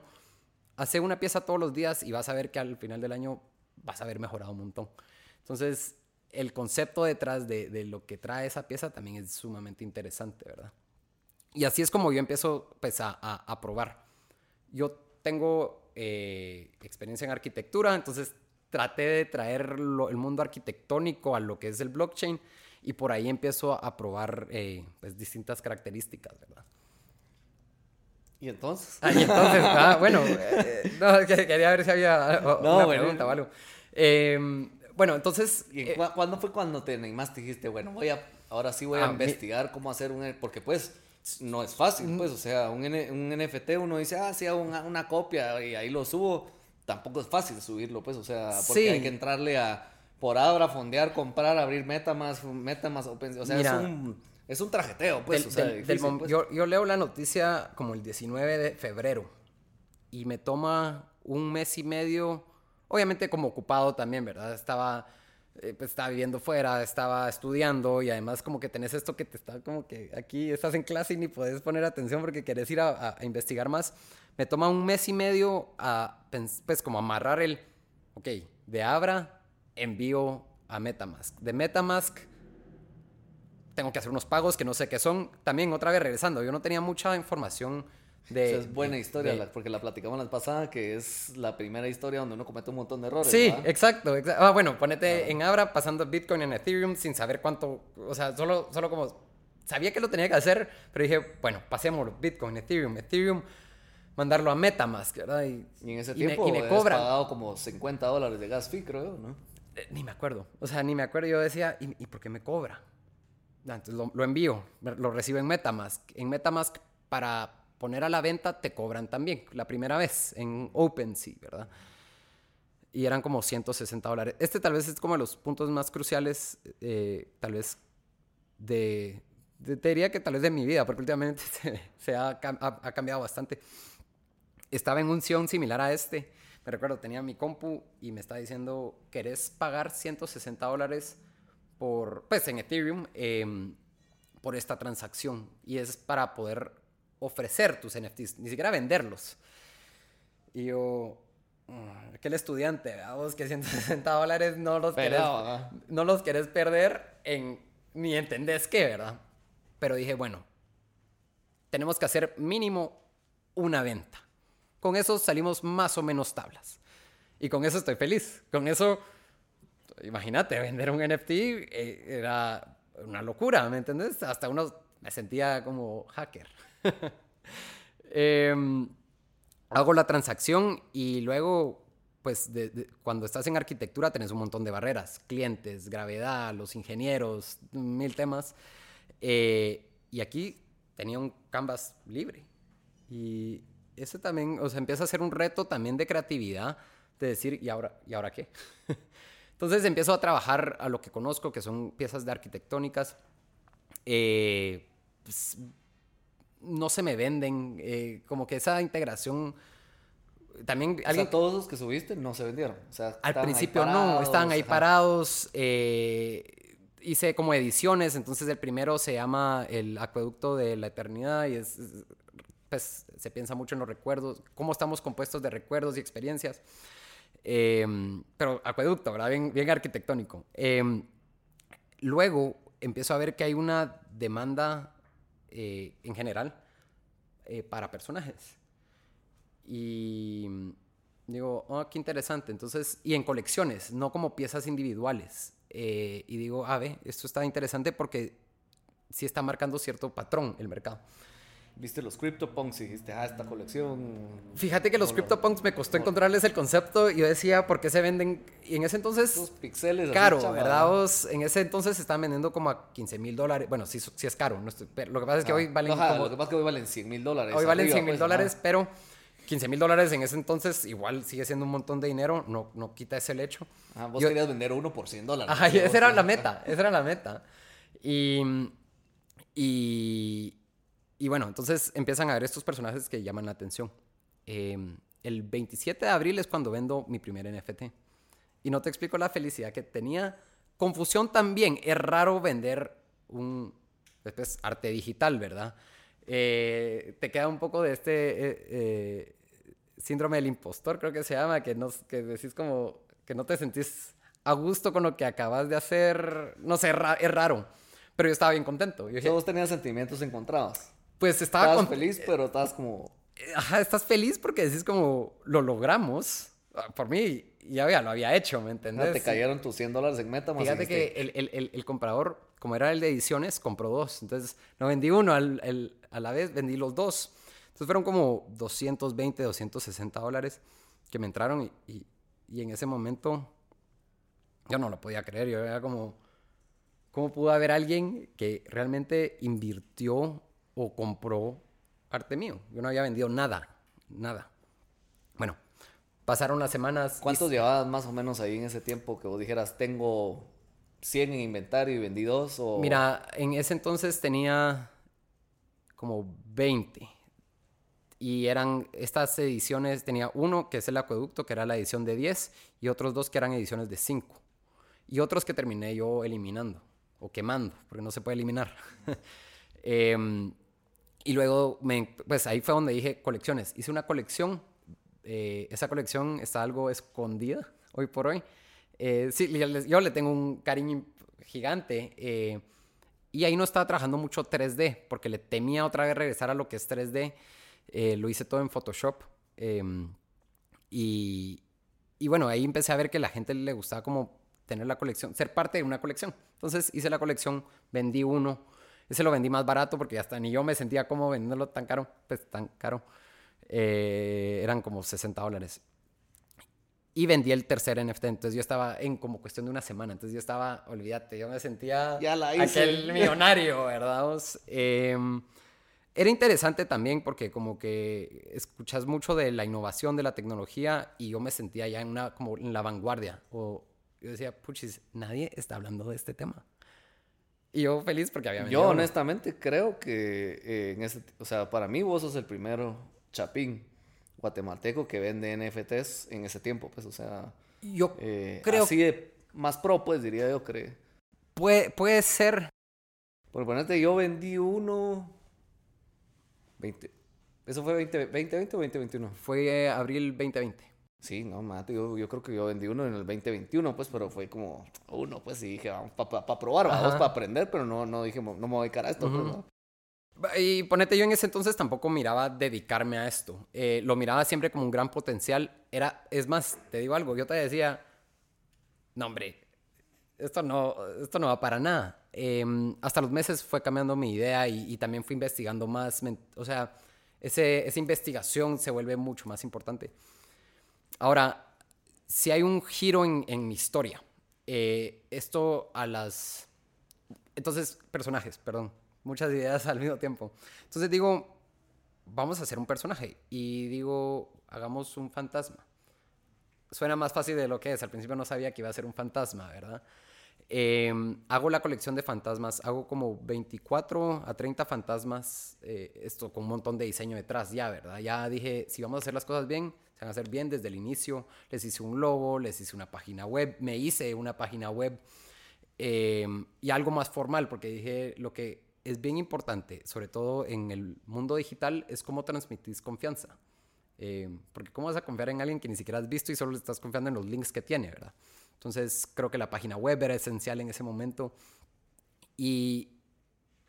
Hace una pieza todos los días y vas a ver que al final del año vas a haber mejorado un montón. Entonces, el concepto detrás de, de lo que trae esa pieza también es sumamente interesante, ¿verdad? Y así es como yo empiezo pues, a, a- a probar. Yo tengo eh, experiencia en arquitectura, entonces traté de traer lo- el mundo arquitectónico a lo que es el blockchain y por ahí empiezo a probar eh, pues, distintas características, ¿verdad? Y entonces. Ah, y entonces, ah, [LAUGHS] bueno, eh, no, quería ver si había o- No, una bueno. pregunta o algo. Eh, bueno, entonces, ¿Y eh, cu- cuándo fue cuando te animaste? Dijiste, bueno, voy a, ahora sí voy a Ah, mi- investigar cómo hacer un... Porque pues no es fácil, pues, o sea, un, un NFT uno dice, ah, sí, hago una, una copia y ahí lo subo. Tampoco es fácil subirlo, pues, o sea, porque Sí. hay que entrarle a por ahora, fondear, comprar, abrir Metamask, Metamask, Open- o sea, Mira. es un, es un trajeteo, pues, del- o sea, del- difícil, pues. yo, yo leo la noticia como el 19 de febrero y me toma un mes y medio, obviamente como ocupado también, ¿verdad? Estaba, eh, pues, estaba viviendo fuera, estaba estudiando y además como que tenés esto que te está como que aquí estás en clase y ni puedes poner atención porque querés ir a, a- a investigar más. Me toma un mes y medio a, pues como amarrar el, ok, de Abra envío a Metamask. De Metamask tengo que hacer unos pagos que no sé qué son. También otra vez regresando, yo no tenía mucha información de... Esa es buena historia, de- la- porque la platicamos la pasada, que es la primera historia donde uno comete un montón de errores. Sí, ¿verdad? exacto. exa- Ah, bueno, ponete en Abra pasando Bitcoin en Ethereum sin saber cuánto, o sea, solo, solo como sabía que lo tenía que hacer, pero dije, bueno, pasémoslo, Bitcoin, Ethereum, Ethereum, mandarlo a Metamask, ¿verdad? Y, Y en ese y me- tiempo y me, cobran. pagado como 50 dólares de gas fee, creo, ¿no? Eh, Ni me acuerdo. O sea, ni me acuerdo. Yo decía, ¿y, y por qué me cobra? Ah, Entonces lo, lo envío, lo recibo en Metamask. En Metamask, para poner a la venta, te cobran también, la primera vez, en OpenSea, ¿verdad? Y eran como 160 dólares. Este tal vez es como de los puntos más cruciales, eh, tal vez, de, de- Te diría que tal vez de mi vida, porque últimamente [LAUGHS] se, se ha, ha- ha cambiado bastante estaba en un Sion similar a este. Me recuerdo, tenía mi compu y me estaba diciendo, ¿querés pagar 160 dólares por, pues en Ethereum, em, por esta transacción? Y es para poder ofrecer tus NFTs, ni siquiera venderlos. Y yo, "Mm, aquel estudiante, vos que 160 [LAUGHS] dólares no los querés, Pelado, ajá. no los querés perder en, ni entendés qué, ¿verdad? Pero dije, bueno, tenemos que hacer mínimo una venta. Con eso salimos más o menos tablas. Y con eso estoy feliz. Con eso, imagínate, vender un NFT eh, era una locura, ¿me entendés? Hasta uno me sentía como hacker. [LAUGHS] Em, hago la transacción y luego, pues de- de- cuando estás en arquitectura tenés un montón de barreras, clientes, gravedad, los ingenieros, mil temas. Eh, y aquí tenía un canvas libre. Y eso también, o sea, empieza a ser un reto también de creatividad, de decir, ¿y ahora, ¿y ahora qué? [LAUGHS] Entonces empiezo a trabajar a lo que conozco, que son piezas de arquitectónicas. Eh, pues, no se me venden, eh, como que esa integración... También O alguien sea, todos los que subiste no se vendieron. O sea, al principio no, estaban ahí ajá. parados. eh, hice como ediciones, entonces el primero se llama El Acueducto de la Eternidad y es, es- pues se piensa mucho en los recuerdos, cómo estamos compuestos de recuerdos y experiencias. Eh, pero acueducto, ¿verdad? Bien, bien arquitectónico. Eh, luego empiezo a ver que hay una demanda eh, en general eh, para personajes. Y digo, oh, qué interesante. Entonces, y en colecciones, no como piezas individuales. Eh, y digo, a ver, esto está interesante porque sí está marcando cierto patrón el mercado. Viste los CryptoPunks y dijiste, ah, esta colección. Fíjate que los CryptoPunks me costó encontrarles el concepto y yo decía, ¿por qué se venden? Y en ese entonces. Así, Caro. ¿verdad? Vos, en ese entonces se estaban vendiendo como a 15 mil dólares. Bueno, sí, sí es caro. no estoy- pero lo que pasa es que Ah, hoy valen como Lo que pasa es que hoy valen 100 mil dólares. Hoy valen arriba, 100 mil pues, dólares, pero 15 mil dólares en ese entonces igual sigue siendo un montón de dinero, no, no quita ese hecho. Ajá, vos Yo- querías vender uno por 100 dólares. Ajá, esa era la [LAUGHS] meta, esa era la meta. Y, y, y bueno, entonces empiezan a ver estos personajes que llaman la atención. Eh, el 27 de abril es cuando vendo mi primer NFT. Y no te explico la felicidad que tenía. Confusión también. Es raro vender un después, arte digital, ¿verdad? Eh, te queda un poco de este eh, eh, síndrome del impostor, creo que se llama, que, no, que decís como que no te sentís a gusto con lo que acabas de hacer. No sé, es raro. Pero yo estaba bien contento. Yo dije, vos tenías sentimientos encontrados. Pues estaba Estabas con- feliz, pero estabas como... Ajá, estás feliz porque decís como, lo logramos. Ah, Por mí, ya había, lo había hecho, ¿me entendés? te cayeron tus 100 dólares en Metamask. y Fíjate que el, el- el- el comprador, como era el de ediciones, compró dos. Entonces, no vendí uno al- el- a la vez, vendí los dos. Entonces fueron como 220, 260 dólares que me entraron y, y- y en ese momento yo no lo podía creer. Yo era como, ¿cómo pudo haber alguien que realmente invirtió o compró arte mío? Yo no había vendido nada, nada. Bueno, pasaron las semanas. y ¿Cuántos llevabas más o menos ahí en ese tiempo que vos dijeras, tengo 100 en inventario y vendí dos? O... Mira, en ese entonces tenía como 20. Y eran estas ediciones, tenía uno que es el acueducto, que era la edición de 10, y otros dos que eran ediciones de 5. Y otros que terminé yo eliminando, o quemando, porque no se puede eliminar. [LAUGHS] Em, y luego, me, pues ahí fue donde dije colecciones. Hice una colección, eh, esa colección está algo escondida hoy por hoy. Eh, sí, yo le- tengo un cariño gigante. eh, y ahí no estaba trabajando mucho 3D, porque le temía otra vez regresar a lo que es 3D. Eh, lo hice todo en Photoshop. em, y, y bueno, ahí empecé a ver que la gente le gustaba como tener la colección, ser parte de una colección. Entonces hice la colección, vendí uno. Ese lo vendí más barato porque hasta ni yo me sentía como vendiéndolo tan caro. Pues tan caro. Eh, eran como 60 dólares. Y vendí el tercer NFT. Entonces yo estaba en como cuestión de una semana. Entonces yo estaba, olvídate, yo me sentía Ya la hice. aquel millonario, ¿verdad? Em, era interesante también porque como que escuchas mucho de la innovación de la tecnología y yo me sentía ya en una como en la vanguardia o yo decía, puchis, nadie está hablando de este tema. Y yo feliz porque había Yo uno. honestamente creo que eh, en ese, o sea, para mí vos sos el primero chapín guatemalteco que vende NFTs en ese tiempo, pues, o sea, Yo eh, creo así de más pro, pues, diría yo, creo. puede, puede ser Por ponerte, yo vendí uno 20, ¿eso fue 20, 2020 o 2021? fue eh, abril 2020. Sí, no, mate, yo, yo creo que yo vendí uno en el 2021, pues, pero fue como uno, pues, y dije, vamos, para probar, vamos, Ajá. para aprender, pero no, no dije, no me voy a dedicar a esto, pues, Ujú. ¿no? Y ponete, yo en ese entonces tampoco miraba dedicarme a esto. Eh, lo miraba siempre como un gran potencial. Era, es más, te digo algo, yo te decía, no hombre, esto no, esto no va para nada. Eh, hasta los meses fue cambiando mi idea y, y también fui investigando más. O sea, ese, esa investigación se vuelve mucho más importante. Ahora, si hay un giro en, mi historia, eh, esto a las... Entonces, personajes, perdón. Muchas ideas [LAUGHS] al mismo tiempo. Entonces digo, vamos a hacer un personaje. Y digo, hagamos un fantasma. Suena más fácil de lo que es. Al principio no sabía que iba a ser un fantasma, ¿verdad? Eh, hago la colección de fantasmas. Hago como 24 a 30 fantasmas. eh, esto con un montón de diseño detrás ya, ¿verdad? Ya dije, si vamos a hacer las cosas bien, van a hacer bien desde el inicio. Les hice un logo, les hice una página web. Me hice una página web. Eh, y algo más formal, porque dije lo que es bien importante, sobre todo en el mundo digital, es cómo transmitís confianza. Eh, porque cómo vas a confiar en alguien que ni siquiera has visto y solo le estás confiando en los links que tiene, ¿verdad? Entonces creo que la página web era esencial en ese momento. Y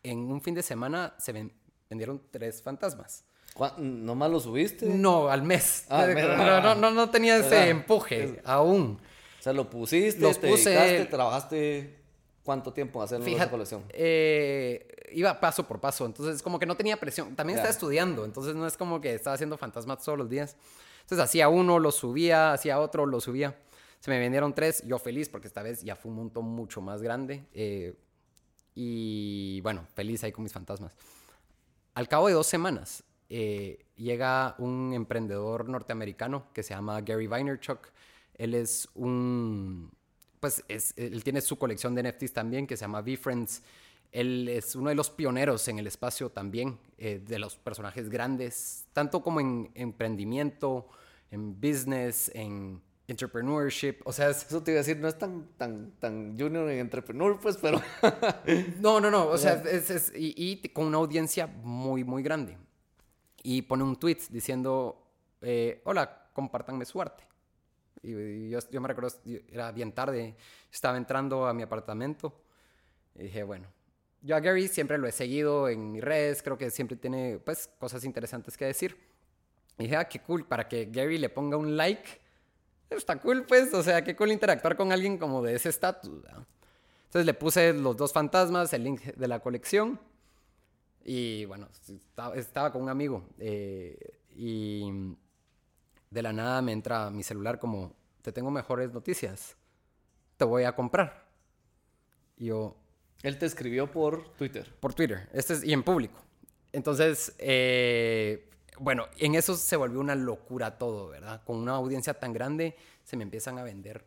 en un fin de semana se ven- vendieron tres fantasmas. ¿Cuá- ¿Nomás lo subiste? No, al mes. Ah, no, no, no, no tenía ese ¿Verdad? empuje aún. O sea, lo pusiste, Los te puse- dedicaste, trabajaste cuánto tiempo hacerlo esa Fíjate, colección? eh, iba paso por paso, entonces como que no tenía presión. También estaba estudiando, entonces no es como que estaba haciendo fantasmas todos los días. Entonces hacía uno, lo subía, hacía otro, lo subía. Se me vendieron tres, yo feliz porque esta vez ya fue un montón mucho más grande. eh, y bueno, feliz ahí con mis fantasmas. Al cabo de dos semanas eh, llega un emprendedor norteamericano que se llama Gary Vaynerchuk. Él es un, pues es- él tiene su colección de NFTs también que se llama VFriends. Él es uno de los pioneros en el espacio también, eh, de los personajes grandes, tanto como en emprendimiento, en business, en entrepreneurship. O sea, es, Eso te iba a decir, no es tan, tan, tan junior en entrepreneur, pues, pero... [LAUGHS] No, no, no. O sea, es, es- y, y con una audiencia muy, muy grande. Y pone un tweet diciendo, eh, hola, compártanme su arte. Y, yo, yo me recuerdo, era bien tarde, estaba entrando a mi apartamento. Y dije, bueno, yo a Gary siempre lo he seguido en mis redes, creo que siempre tiene, pues, cosas interesantes que decir. Y dije, ah, qué cool, para que Gary le ponga un like. Está cool, pues, o sea, qué cool interactuar con alguien como de ese estatus. Entonces le puse los dos fantasmas, el link de la colección. Y bueno, estaba, estaba con un amigo. eh, y de la nada me entra mi celular como, te tengo mejores noticias. Te voy a comprar. Y yo, Él te escribió por Twitter. por Twitter. Este es, y en público. Entonces, eh, bueno, en eso se volvió una locura todo, ¿verdad? Con una audiencia tan grande, se me empiezan a vender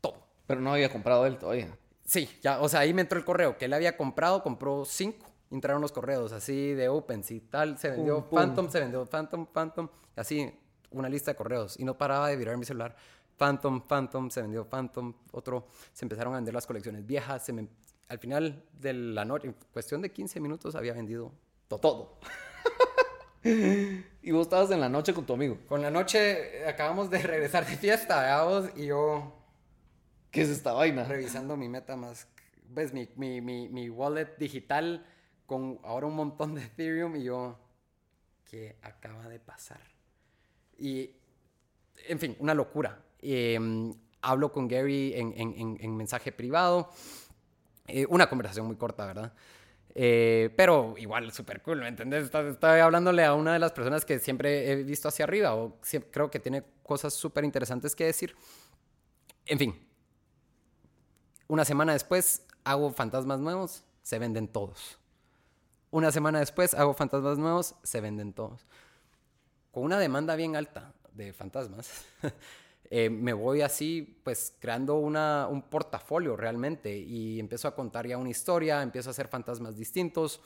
todo. Pero no había comprado él todavía. Sí, ya, o sea, ahí me entró el correo que él había comprado, compró cinco. Entraron los correos así de OpenSea, tal, se vendió Pum, pum. Phantom, se vendió Phantom, Phantom, así una lista de correos y no paraba de virar mi celular. Phantom, Phantom, se vendió Phantom, otro, se empezaron a vender las colecciones viejas, se me- al final de la noche, en cuestión de 15 minutos había vendido todo. Todo. [LAUGHS] y vos estabas en la noche con tu amigo. Con la noche eh, acabamos de regresar de fiesta, ¿verdad vos? Y yo ¿Qué es esta vaina? revisando mi MetaMask, ves mi, mi, mi, mi wallet digital ahora un montón de Ethereum y yo, ¿qué acaba de pasar? Y, en fin, una locura. Eh, hablo con Gary en, en- en- en mensaje privado, Eh, una conversación muy corta, ¿verdad? Eh, pero igual, súper cool, ¿me entendés? Estaba, estaba hablándole a una de las personas que siempre he visto hacia arriba o siem- creo que tiene cosas súper interesantes que decir. En fin, una semana después hago fantasmas nuevos, se venden todos. Una semana después hago fantasmas nuevos, se venden todos. Con una demanda bien alta de fantasmas, [LAUGHS] eh, me voy así, pues creando un portafolio realmente y empiezo a contar ya una historia, empiezo a hacer fantasmas distintos.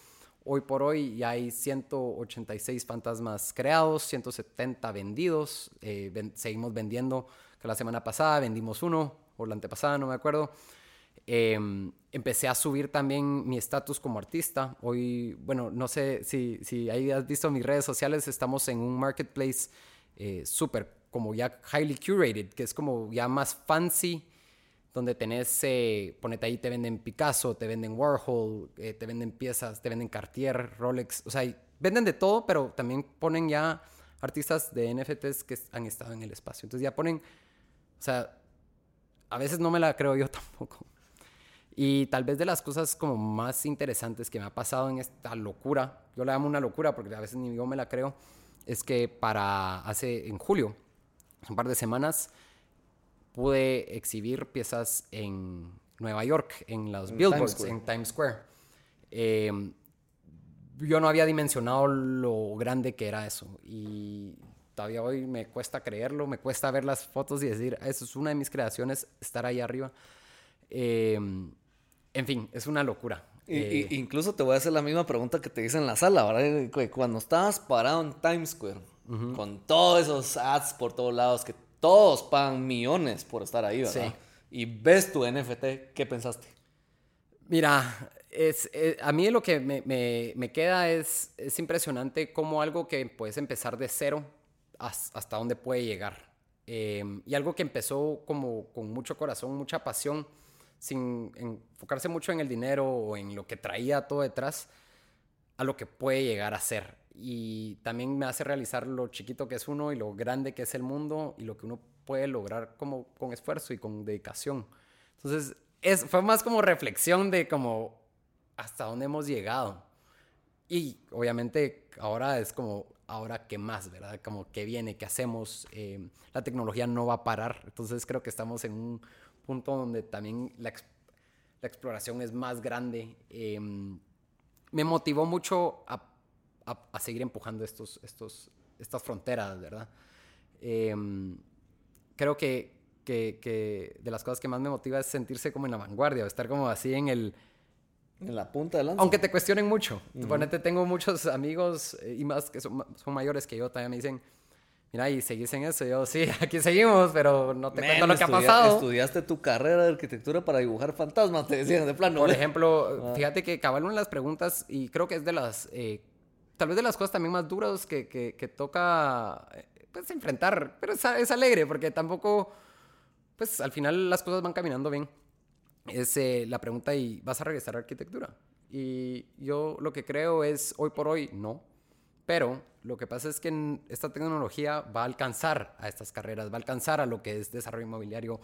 Hoy por hoy ya hay 186 fantasmas creados, 170 vendidos. eh, seguimos vendiendo, que la semana pasada vendimos uno, o la antepasada, no me acuerdo. Eh, empecé a subir también mi estatus como artista. Hoy, bueno, no sé si, si ahí has visto mis redes sociales, estamos en un marketplace eh, súper, como ya highly curated, que es como ya más fancy, donde tenés, eh, ponete ahí, te venden Picasso, te venden Warhol, eh, te venden piezas, te venden Cartier, Rolex, o sea, venden de todo, pero también ponen ya artistas de NFTs que han estado en el espacio. Entonces ya ponen, o sea, a veces no me la creo yo [LAUGHS] tampoco. Y tal vez de las cosas como más interesantes que me ha pasado en esta locura, yo la llamo una locura porque a veces ni yo me la creo, es que para hace, en julio, un par de semanas, pude exhibir piezas en Nueva York, en los En billboards, Times Square. en Times Square. Eh, yo no había dimensionado lo grande que era eso y todavía hoy me cuesta creerlo, me cuesta ver las fotos y decir, eso es una de mis creaciones, estar ahí arriba. Eh, en fin, es una locura. Y- Eh, y- incluso te voy a hacer la misma pregunta que te hice en la sala, ¿verdad? Cuando estabas parado en Times Square, con todos esos ads por todos lados, que todos pagan millones por estar ahí, ¿verdad? Sí. Y ves tu NFT, ¿qué pensaste? Mira, es, eh, a mí lo que me, me- me queda es, es impresionante cómo algo que puedes empezar de cero has- hasta dónde puede llegar. Eh, y algo que empezó como con mucho corazón, mucha pasión, sin enfocarse mucho en el dinero o en lo que traía todo detrás, a lo que puede llegar a ser. Y también me hace realizar lo chiquito que es uno y lo grande que es el mundo y lo que uno puede lograr como con esfuerzo y con dedicación. Entonces, es, fue más como reflexión de como hasta dónde hemos llegado. Y obviamente ahora es como, ahora qué más, ¿verdad? Como qué viene, qué hacemos. Eh, la tecnología no va a parar. Entonces creo que estamos en un punto donde también la, la exploración es más grande. Em, me motivó mucho a, a, seguir empujando estos, estos, estas fronteras, ¿verdad? Em, creo que, que, que, de las cosas que más me motiva es sentirse como en la vanguardia, estar como así en el... En la punta de lanza. Aunque te cuestionen mucho. Uh tengo muchos amigos eh, y más que son, son mayores que yo, también me dicen, mira, y seguís en eso. Yo, sí, [LAUGHS] aquí seguimos, pero no te cuento lo que ha pasado. Estudiaste tu carrera de arquitectura para dibujar fantasmas, te decían de plano. Por ejemplo, ah. fíjate que cabal una de las preguntas, y creo que es de las, eh, tal vez de las cosas también más duras que, que, que toca, eh, pues, enfrentar. Pero es, es, alegre, porque tampoco, pues, al final las cosas van caminando bien. Es eh, la pregunta, ¿y vas a regresar a arquitectura? Y yo lo que creo es, hoy por hoy, no pero lo que pasa es que esta tecnología va a alcanzar a estas carreras, va a alcanzar a lo que es desarrollo inmobiliario,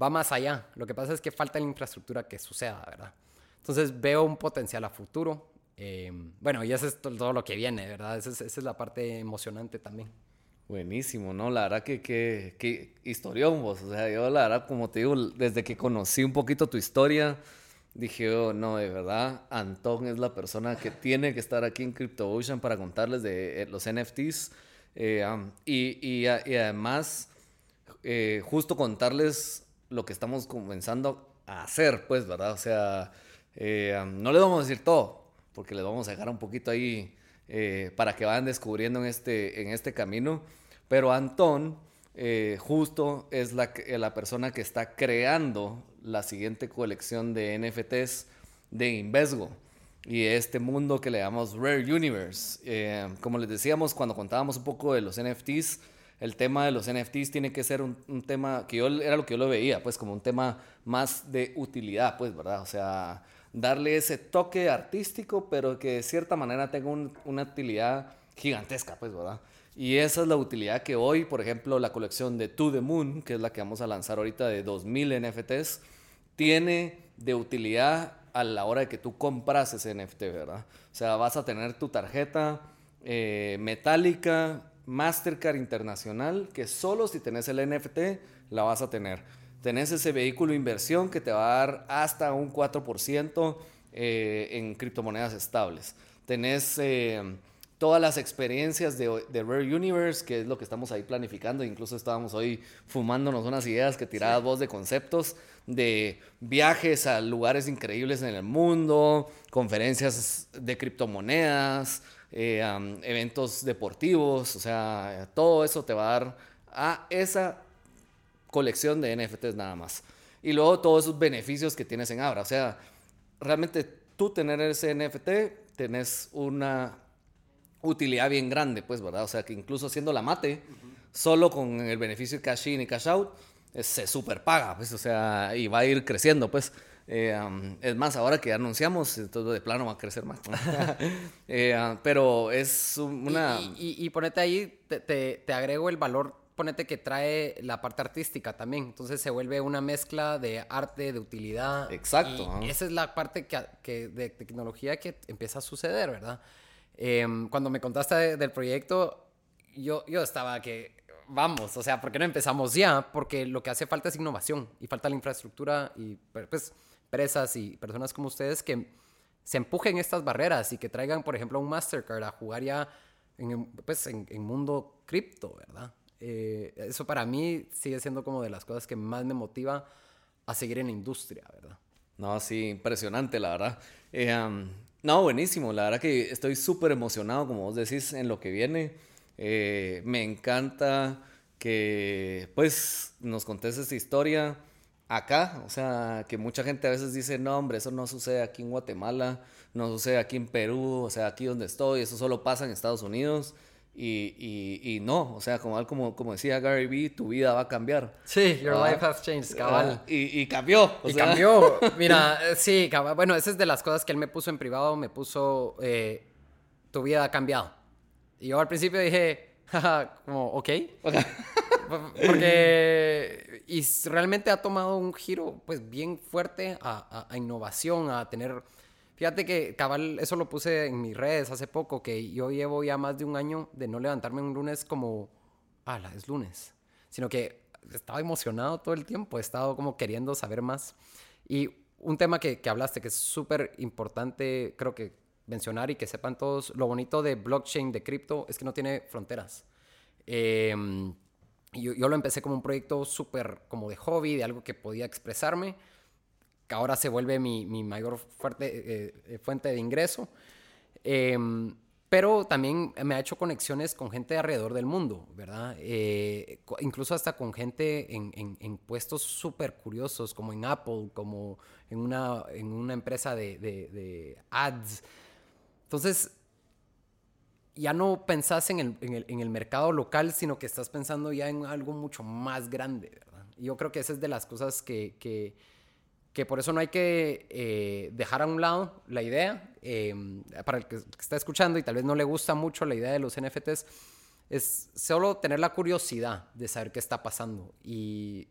va más allá. Lo que pasa es que falta la infraestructura que suceda, ¿verdad? Entonces veo un potencial a futuro. Em, bueno, y eso es todo lo que viene, ¿verdad? Esa es, la parte emocionante también. Buenísimo, ¿no? La verdad que, que, que historión vos. O sea, yo la verdad, como te digo, desde que conocí un poquito tu historia, dije, oh, no, de verdad, Antón es la persona que tiene que estar aquí en CryptoOcean para contarles de eh, los NFTs. Eh, y, y, además, eh, justo contarles lo que estamos comenzando a hacer, pues, ¿verdad? O sea, no les vamos a decir todo, porque les vamos a dejar un poquito ahí para que vayan descubriendo en este, en este camino. Pero Antón justo es la, la persona que está creando la siguiente colección de NFTs de Invesgo y este mundo que le llamamos Rare Universe. Eh, como les decíamos cuando contábamos un poco de los NFTs, el tema de los NFTs tiene que ser un, tema que yo era lo que yo lo veía, pues como un tema más de utilidad, pues, ¿verdad? O sea, darle ese toque artístico, pero que de cierta manera tenga una utilidad gigantesca, pues, ¿verdad? Y esa es la utilidad que hoy, por ejemplo, la colección de To The Moon, que es la que vamos a lanzar ahorita de 2000 NFTs, tiene de utilidad a la hora de que tú compras ese NFT, ¿verdad? O sea, vas a tener tu tarjeta eh, metálica Mastercard Internacional, que solo si tenés el NFT la vas a tener. Tenés ese vehículo inversión que te va a dar hasta un 4% eh, en criptomonedas estables. Tenés... Eh, todas las experiencias de, Rare Universe, que es lo que estamos ahí planificando. Incluso estábamos hoy fumándonos unas ideas que tirabas vos de conceptos, de viajes a lugares increíbles en el mundo, conferencias de criptomonedas, eh, eventos deportivos, o sea, todo eso te va a dar a esa colección de NFTs nada más. Y luego todos esos beneficios que tienes en Abra. O sea, realmente tú tener ese NFT, tenés una utilidad bien grande, pues, ¿verdad? O sea, que incluso haciendo la mate, solo con el beneficio de cash in y cash out, se super paga, pues, o sea, y va a ir creciendo, pues. Eh, es más, ahora que anunciamos, todo de plano va a crecer más. [LAUGHS] Eh, pero es una... Y, y, ponete ahí, te, te, agrego el valor, ponete que trae la parte artística también. Entonces se vuelve una mezcla de arte, de utilidad. Exacto. Y esa es la parte que, que, de tecnología que empieza a suceder, ¿verdad? Em, cuando me contaste del proyecto, yo, yo estaba que, vamos, o sea, ¿por qué no empezamos ya? Porque lo que hace falta es innovación y falta la infraestructura y pues empresas y personas como ustedes que se empujen estas barreras y que traigan, por ejemplo, un Mastercard a jugar ya en, pues, en, mundo cripto, ¿verdad? Eh, eso para mí sigue siendo como de las cosas que más me motiva a seguir en la industria, ¿verdad? No, sí, impresionante, la verdad. Eh, no, buenísimo. La verdad que estoy súper emocionado, como vos decís, en lo que viene. Eh, me encanta que, pues, nos contes esta historia acá. O sea, que mucha gente a veces dice, no, hombre, eso no sucede aquí en Guatemala, no sucede aquí en Perú, o sea, aquí donde estoy, eso solo pasa en Estados Unidos. Y, y, y, no, o sea, como, como, como decía Gary Vee, tu vida va a cambiar. Sí, your ah, life has changed, cabal. Ah, y, y, cambió. y cambió. [LAUGHS] Mira, eh, sí, cabal. Bueno, esa es de las cosas que él me puso en privado, me puso, eh, tu vida ha cambiado. Y yo al principio dije, [LAUGHS] como, ok. [LAUGHS] Porque, y realmente ha tomado un giro pues bien fuerte a, a, innovación, a tener... Fíjate que cabal, eso lo puse en mis redes hace poco, que yo llevo ya más de un año de no levantarme un lunes como, ah, es lunes, sino que estaba emocionado todo el tiempo, he estado como queriendo saber más. Y un tema que, que hablaste que es súper importante, creo que mencionar y que sepan todos, lo bonito de blockchain, de cripto, es que no tiene fronteras. Eh, yo, yo, lo empecé como un proyecto súper como de hobby, de algo que podía expresarme, ahora se vuelve mi, mi mayor fuerte, eh, eh, fuente de ingreso. Em, pero también me ha hecho conexiones con gente alrededor del mundo, ¿verdad? Eh, incluso hasta con gente en, en, en puestos súper curiosos, como en Apple, como en una, en una empresa de, de, de ads. Entonces, ya no pensás en el, en, el, en el, mercado local, sino que estás pensando ya en algo mucho más grande, ¿verdad? Y yo creo que esa es de las cosas que, que, que por eso no hay que eh, dejar a un lado la idea. Eh, para el que está escuchando y tal vez no le gusta mucho la idea de los NFTs, es solo tener la curiosidad de saber qué está pasando. Y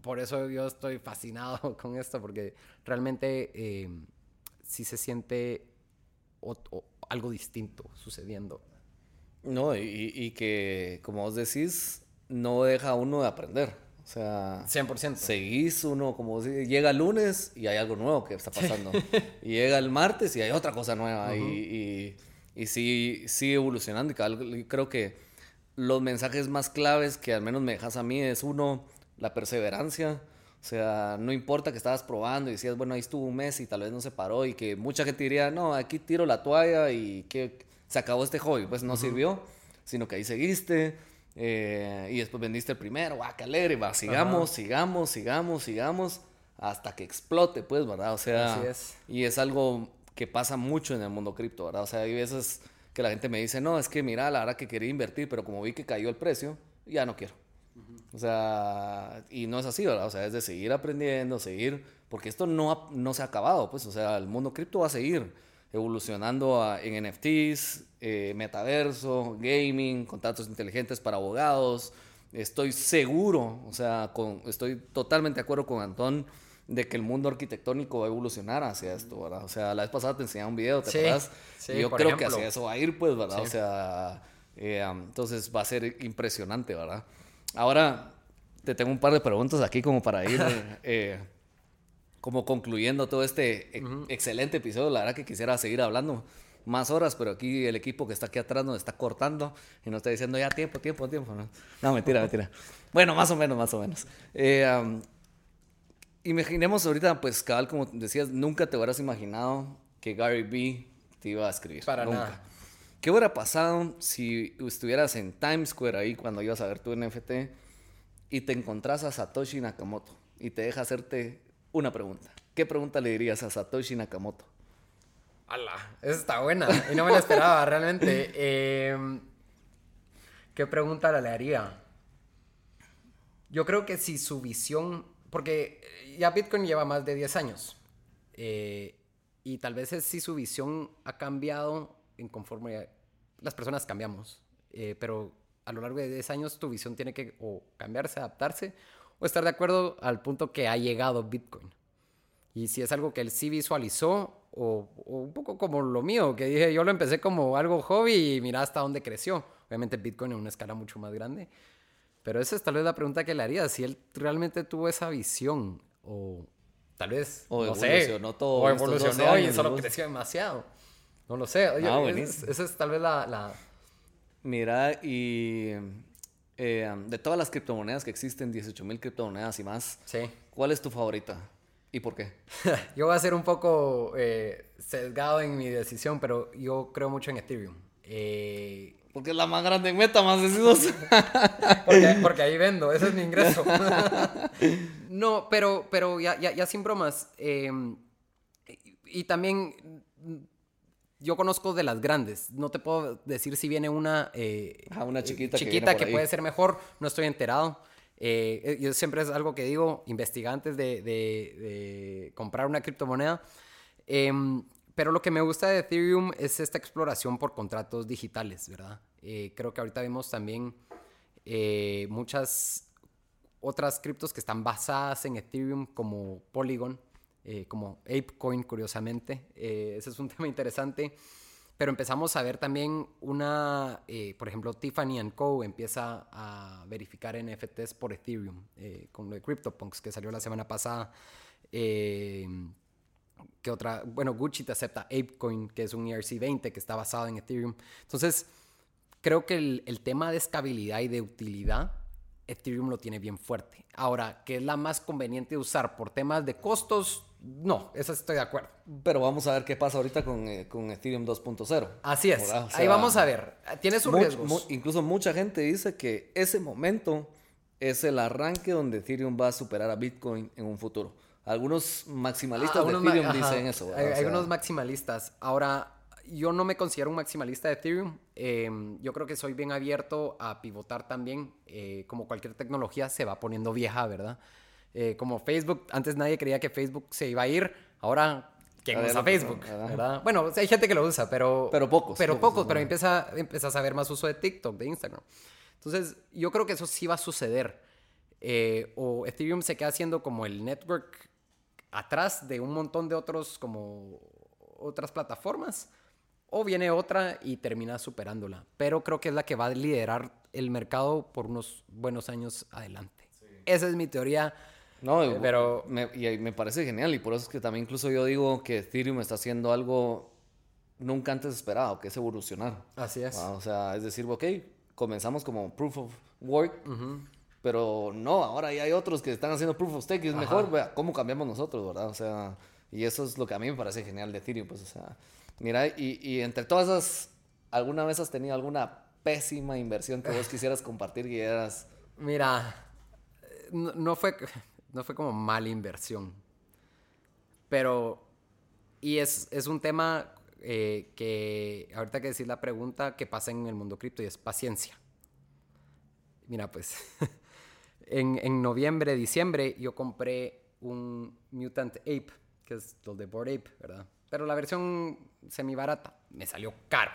por eso yo estoy fascinado [LAUGHS] con esto, porque realmente eh, sí se siente algo distinto sucediendo. No, y, y, que, como vos decís, no deja uno de aprender. O sea, 100%. Seguís uno, como llega el lunes y hay algo nuevo que está pasando. [LAUGHS] y llega el martes y hay otra cosa nueva. Uh -huh. y, y, y sí, sigue evolucionando. Y creo que los mensajes más claves que al menos me dejas a mí es uno, la perseverancia. O sea, no importa que estabas probando y decías, bueno, ahí estuvo un mes y tal vez no se paró y que mucha gente diría, no, aquí tiro la toalla y que se acabó este hobby. Pues no uh -huh. sirvió, sino que ahí seguiste eh, y después vendiste el primero, ¡guau, qué alegre! Va, sigamos, Ajá. sigamos, sigamos, sigamos hasta que explote, pues, ¿verdad? O sea, Así es. y es algo que pasa mucho en el mundo cripto, ¿verdad? O sea, hay veces que la gente me dice, no, es que mira, la verdad que quería invertir, pero como vi que cayó el precio, ya no quiero. O sea, y no es así, ¿verdad? O sea, es de seguir aprendiendo, seguir, porque esto no, no se ha acabado, pues, o sea, el mundo cripto va a seguir evolucionando a, en NFTs, eh, metaverso, gaming, contratos inteligentes para abogados. Estoy seguro, o sea, con, estoy totalmente de acuerdo con Antón de que el mundo arquitectónico va a evolucionar hacia esto, ¿verdad? O sea, la vez pasada te enseñaba un video, ¿te sí, acuerdas? Sí, y yo creo ejemplo. que hacia eso va a ir, pues, ¿verdad? Sí. O sea, eh, um, entonces va a ser impresionante, ¿verdad? Ahora, te tengo un par de preguntas aquí como para ir [LAUGHS] eh, como concluyendo todo este uh -huh. excelente episodio. La verdad que quisiera seguir hablando más horas, pero aquí el equipo que está aquí atrás nos está cortando y nos está diciendo ya tiempo, tiempo, tiempo. No, no mentira, mentira. Bueno, más o menos, más o menos. Eh, um, imaginemos ahorita, pues, cabal, como decías, nunca te hubieras imaginado que Gary Vee te iba a escribir. Para nunca. nada. ¿Qué hubiera pasado si estuvieras en Times Square ahí cuando ibas a ver tu NFT y te encontrás a Satoshi Nakamoto y te deja hacerte una pregunta? ¿Qué pregunta le dirías a Satoshi Nakamoto? ¡Hala! Esa está buena [LAUGHS] y no me la esperaba realmente. Eh, ¿Qué pregunta le haría? Yo creo que si su visión, porque ya Bitcoin lleva más de 10 años eh, y tal vez es si su visión ha cambiado en conforme las personas cambiamos, eh, pero a lo largo de 10 años tu visión tiene que o cambiarse, adaptarse o estar de acuerdo al punto que ha llegado Bitcoin. Y si es algo que él sí visualizó o, o, un poco como lo mío, que dije, yo lo empecé como algo hobby y mira hasta dónde creció. Obviamente Bitcoin en una escala mucho más grande. Pero esa es tal vez la pregunta que le haría, si él realmente tuvo esa visión o tal vez, o no evolucionó sé, todo o evolucionó y solo creció demasiado. No lo sé. Oye, ah, esa, esa es tal vez la... la... Mira, y eh, de todas las criptomonedas que existen, 18 mil criptomonedas y más, sí. ¿cuál es tu favorita? ¿Y por qué? [LAUGHS] yo voy a ser un poco eh, sesgado en mi decisión, pero yo creo mucho en Ethereum. Eh... Porque es la más grande en MetaMask, decimos. [LAUGHS] porque, [LAUGHS] porque, ahí vendo, ese es mi ingreso. no, pero, pero ya, ya, ya sin bromas. Eh, y también yo conozco de las grandes. No te puedo decir si viene una, eh, ah, una chiquita, chiquita que, que puede ser mejor. No estoy enterado. Eh, yo siempre es algo que digo, investiga antes de, de, de comprar una criptomoneda. Eh, pero lo que me gusta de Ethereum es esta exploración por contratos digitales, ¿verdad? Eh, creo que ahorita vemos también eh, muchas otras criptos que están basadas en Ethereum como Polygon, eh, como ApeCoin, curiosamente. Eh, ese es un [LAUGHS] tema interesante. Pero empezamos a ver también una, eh, por ejemplo, Tiffany Co. empieza a verificar NFTs por Ethereum con lo de CryptoPunks que salió la semana pasada. ¿Qué otra? Bueno, Gucci te acepta ApeCoin, que es un ERC20 que está basado en Ethereum. Entonces, creo que el, el tema de estabilidad y de utilidad Ethereum lo tiene bien fuerte. Ahora, ¿qué es la más conveniente usar por temas de costos? No, eso estoy de acuerdo. Pero vamos a ver qué pasa ahorita con, eh, con Ethereum 2.0. Así es. Ahí vamos a ver. Tiene sus riesgos. incluso mucha gente dice que ese momento es el arranque donde Ethereum va a superar a Bitcoin en un futuro. Algunos maximalistas de Ethereum dicen eso. Hay, unos maximalistas. Ahora, yo no me considero un maximalista de Ethereum. Em, yo creo que soy bien abierto a pivotar también. Eh, como cualquier tecnología se va poniendo vieja, ¿verdad? Eh, como Facebook, antes nadie creía que Facebook se iba a ir. Ahora, ¿quién usa Facebook? ¿verdad? Bueno, hay gente que lo usa, pero... Pero pocos. Pero pocos, pero empieza, empiezas a ver más uso de TikTok, de Instagram. Entonces, yo creo que eso sí va a suceder. Eh, o Ethereum se queda siendo como el network atrás de un montón de otros como otras plataformas o viene otra y termina superándola. Pero creo que es la que va a liderar el mercado por unos buenos años adelante. Esa es mi teoría. No, eh, pero me, y me parece genial y por eso es que también incluso yo digo que Ethereum está haciendo algo nunca antes esperado, que es evolucionar. Así es. O sea, es decir, ok, comenzamos como proof of work, pero no, ahora ya hay otros que están haciendo proof of stake y es mejor, vea, ¿cómo cambiamos nosotros, verdad? O sea, y eso es lo que a mí me parece genial de Ethereum, pues, o sea, Mira, y, y, entre todas esas, ¿alguna vez has tenido alguna pésima inversión que vos quisieras compartir y eras... Mira, no, fue, no fue como mala inversión, pero... Y es, es un tema eh, que, ahorita que decir la pregunta, que pasa en el mundo cripto y es paciencia. Mira, pues, [LAUGHS] en, en noviembre, diciembre, yo compré un Mutant Ape, que es el de Board Ape, ¿verdad? Pero la versión semi barata me salió caro.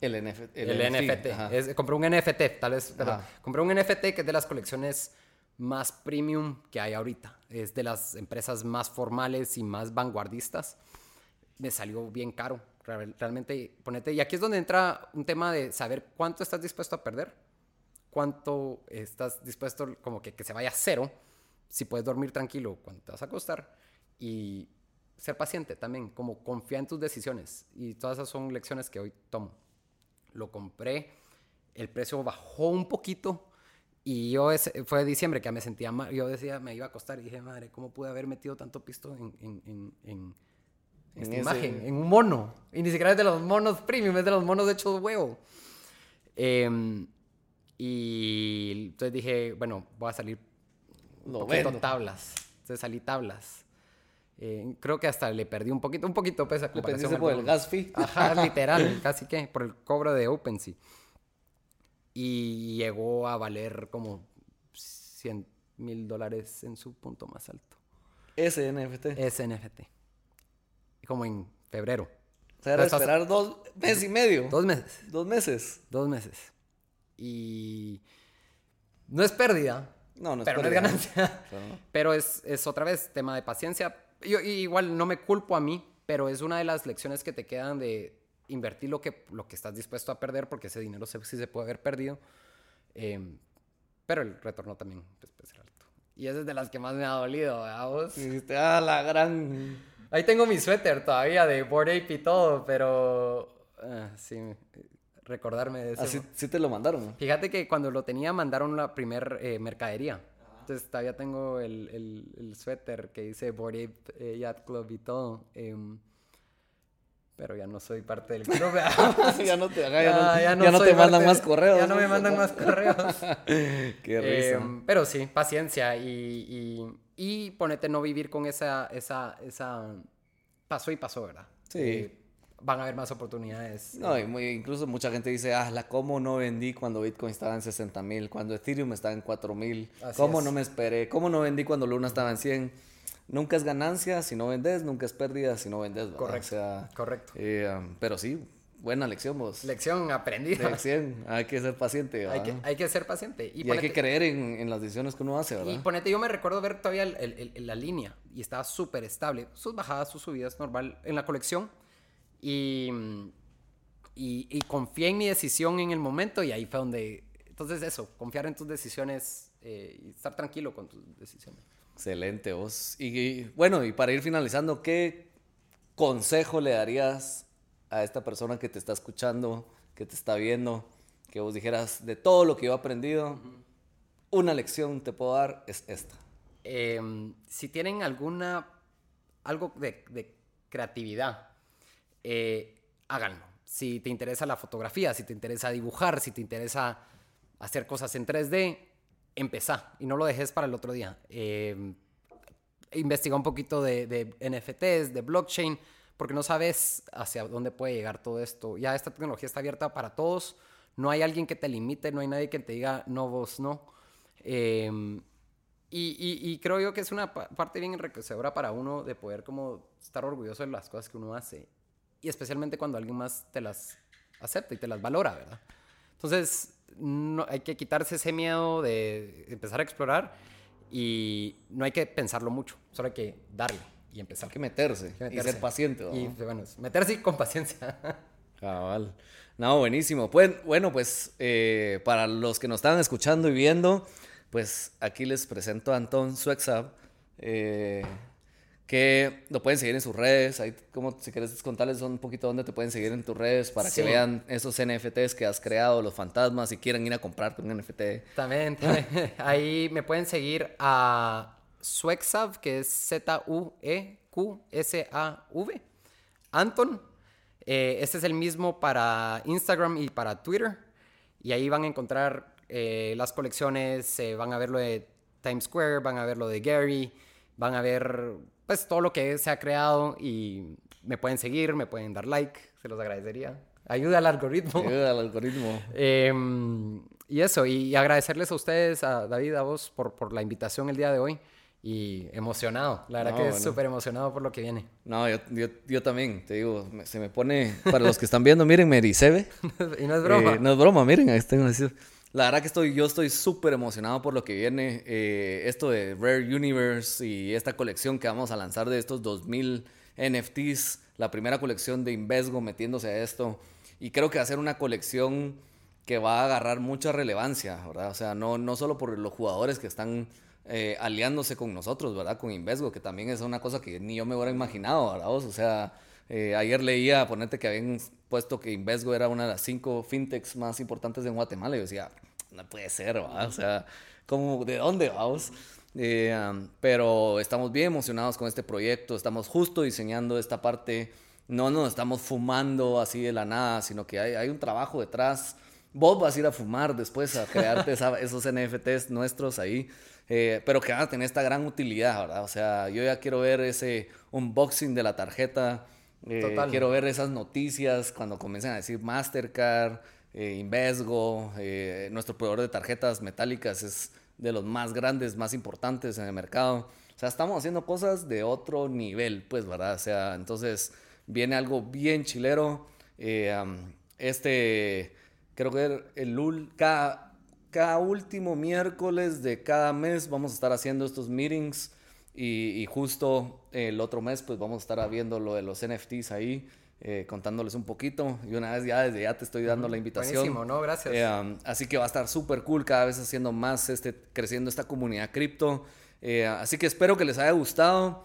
El, NFT. El, NFT. compré un NFT, tal vez. compré un NFT que es de las colecciones más premium que hay ahorita. Es de las empresas más formales y más vanguardistas. Me salió bien caro. Realmente, ponete. Y aquí es donde entra un tema de saber cuánto estás dispuesto a perder, cuánto estás dispuesto, como que, que se vaya a cero, si puedes dormir tranquilo cuando te vas a acostar y ser paciente también, como confiar en tus decisiones. Y todas esas son lecciones que hoy tomo. Lo compré, el precio bajó un poquito. Y yo, ese, fue diciembre que me sentía mal. Yo decía, me iba a costar. Y dije, madre, ¿cómo pude haber metido tanto pisto en, en, en, en esta imagen? En un mono. Y ni siquiera es de los monos premium, es de los monos hechos huevo. Eh, y entonces dije, bueno, voy a salir Lo tablas. Entonces salí tablas. Eh, creo que hasta le perdí un poquito, un poquito pesa comparación. por el gas fee. Ajá, literal, [LAUGHS] casi que, por el cobro de OpenSea. Y llegó a valer como 100 mil dólares en su punto más alto. Ese NFT. Ese NFT. Como en febrero. O sea, era esperar dos meses y medio. Dos meses. Dos meses. Dos meses. Y no es pérdida. No, no es pero pérdida. no es ganancia. [LAUGHS] Pero es, es otra vez tema de paciencia yo, igual no me culpo a mí, pero es una de las lecciones que te quedan de invertir lo que, lo que estás dispuesto a perder, porque ese dinero sí se puede haber perdido. Em, pero el retorno también pues, puede ser alto. Y esa es de las que más me ha dolido, ¿verdad vos? ah, la gran... Ahí tengo mi suéter todavía de Board Ape y todo, pero... Ah, sí, recordarme de eso. Así ah, sí te lo mandaron. Fíjate que cuando lo tenía mandaron la primer eh, mercadería. Entonces todavía tengo el, el, el suéter que dice Bored eh, Yacht Club y todo. Pero ya no soy parte del club. [LAUGHS] ya no te, ya, no, te mandan más correos. Ya no me mandan más correos. [LAUGHS] Qué risa. Em, pero sí, paciencia y, y, y, ponete no vivir con esa, esa, esa... Pasó y pasó, ¿verdad? Sí. Eh, van a haber más oportunidades. No, incluso mucha gente dice, ah, la cómo no vendí cuando Bitcoin estaba en 60 mil, cuando Ethereum estaba en 4 mil, cómo no me esperé, cómo no vendí cuando Luna estaba en 100. Nunca es ganancia si no vendes, nunca es pérdida si no vendes. Correcto. correcto. Eh, pero sí, buena lección vos. Lección aprendida. Lección, hay que ser paciente. Hay que, hay que ser paciente. Y, hay que creer en, en, las decisiones que uno hace, ¿verdad? Y ponete, yo me recuerdo ver todavía el, el, la línea y estaba súper estable. Sus bajadas, sus subidas normal en la colección. Y, y, y, confié en mi decisión en el momento y ahí fue donde... Entonces eso, confiar en tus decisiones eh, y estar tranquilo con tus decisiones. Excelente, vos. Y, bueno, y para ir finalizando, ¿qué consejo le darías a esta persona que te está escuchando, que te está viendo, que vos dijeras, de todo lo que yo he aprendido, una lección te puedo dar, es esta? Em, si tienen alguna, algo de, creatividad, eh, háganlo. Si te interesa la fotografía, si te interesa dibujar, si te interesa hacer cosas en 3D, empezá y no lo dejes para el otro día. Eh, investiga un poquito de, de, NFTs, de blockchain, porque no sabes hacia dónde puede llegar todo esto. Ya esta tecnología está abierta para todos. No hay alguien que te limite, no hay nadie que te diga no, vos no. Em, y, y, creo yo que es una parte bien enriquecedora para uno de poder como estar orgulloso de las cosas que uno hace. Y especialmente cuando alguien más te las acepta y te las valora, ¿verdad? Entonces, no, hay que quitarse ese miedo de empezar a explorar y no hay que pensarlo mucho, solo hay que darle y empezar. Hay que meterse, y ser paciente. Y bueno, meterse con paciencia. [LAUGHS] Cabal. No, buenísimo. Pues, bueno, pues eh, para los que nos estaban escuchando y viendo, pues aquí les presento a Anton Suexab. Eh, que lo pueden seguir en sus redes. Ahí, como si quieres contarles un poquito dónde te pueden seguir en tus redes para que vean esos NFTs que has creado, los fantasmas, y quieran ir a comprarte un NFT. También, [LAUGHS] ahí me pueden seguir a Swexav, que es Z-U-E-Q-S-A-V. Anton. Eh, este es el mismo para Instagram y para Twitter. Y ahí van a encontrar eh, las colecciones, eh, van a ver lo de Times Square, van a ver lo de Gary, van a ver pues todo lo que se ha creado y me pueden seguir, me pueden dar like, se los agradecería. Ayuda al algoritmo. Ayuda al algoritmo. [LAUGHS] Em, y eso, y agradecerles a ustedes, a David, a vos, por, por la invitación el día de hoy. Y emocionado, la verdad que es súper emocionado por lo que viene. No, yo, yo, yo, también, te digo, se me pone, para los que están viendo, miren, me [LAUGHS] y no es broma. Eh, no es broma, miren, ahí tengo decir. La verdad que estoy, yo estoy súper emocionado por lo que viene. Eh, esto de Rare Universe y esta colección que vamos a lanzar de estos 2000 NFTs. La primera colección de Invesgo metiéndose a esto. Y creo que va a ser una colección que va a agarrar mucha relevancia, ¿verdad? O sea, no, no solo por los jugadores que están eh, aliándose con nosotros, ¿verdad? Con Invesgo, que también es una cosa que ni yo me hubiera imaginado, ¿verdad? O sea, eh, ayer leía, ponete que habían puesto que Invesgo era una de las cinco fintechs más importantes de Guatemala. Y yo decía, no puede ser, ¿va? O sea, ¿cómo, ¿de dónde vamos? Eh, pero estamos bien emocionados con este proyecto, estamos justo diseñando esta parte, no nos estamos fumando así de la nada, sino que hay, hay un trabajo detrás. Vos vas a ir a fumar después, a crearte [LAUGHS] esos NFTs nuestros ahí, eh, pero que van a tener esta gran utilidad, ¿verdad? O sea, yo ya quiero ver ese unboxing de la tarjeta, eh, quiero ver esas noticias cuando comiencen a decir Mastercard, eh, Invesgo, eh, nuestro proveedor de tarjetas metálicas es de los más grandes, más importantes en el mercado. O sea, estamos haciendo cosas de otro nivel, pues, ¿verdad? O sea, entonces viene algo bien chilero. Eh, este, creo que el LUL, cada, cada último miércoles de cada mes vamos a estar haciendo estos meetings y, y justo el otro mes, pues vamos a estar viendo lo de los NFTs ahí. Eh, contándoles un poquito. Y una vez ya desde ya te estoy dando la invitación. Buenísimo, ¿no? Gracias. Eh, um, así que va a estar súper cool cada vez haciendo más, este, creciendo esta comunidad cripto. Eh, así que espero que les haya gustado.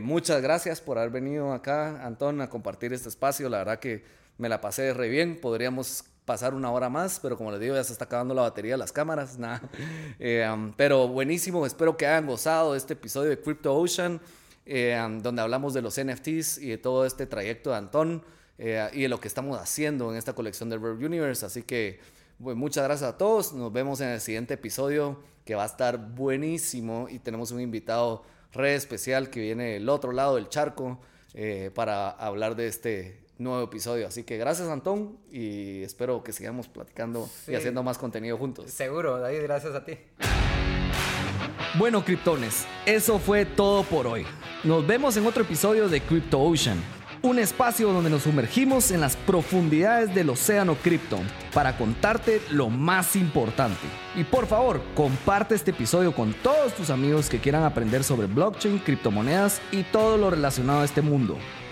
muchas gracias por haber venido acá, Antón, a compartir este espacio. La verdad que me la pasé re bien. Podríamos pasar una hora más, pero como les digo, ya se está acabando la batería de las cámaras. [LAUGHS] Nada. Um, pero buenísimo. Espero que hayan gozado este episodio de Crypto Ocean. Eh, donde hablamos de los NFTs y de todo este trayecto de Antón eh, y de lo que estamos haciendo en esta colección de Verb Universe. Así que muchas gracias a todos. Nos vemos en el siguiente episodio que va a estar buenísimo y tenemos un invitado re especial que viene del otro lado del charco eh, para hablar de este nuevo episodio. Así que gracias Antón y espero que sigamos platicando y haciendo más contenido juntos. Seguro, David, gracias a ti. Bueno, criptones, eso fue todo por hoy. Nos vemos en otro episodio de Crypto Ocean. un espacio donde nos sumergimos en las profundidades del océano cripto para contarte lo más importante. Y por favor, comparte este episodio con todos tus amigos que quieran aprender sobre blockchain, criptomonedas y todo lo relacionado a este mundo.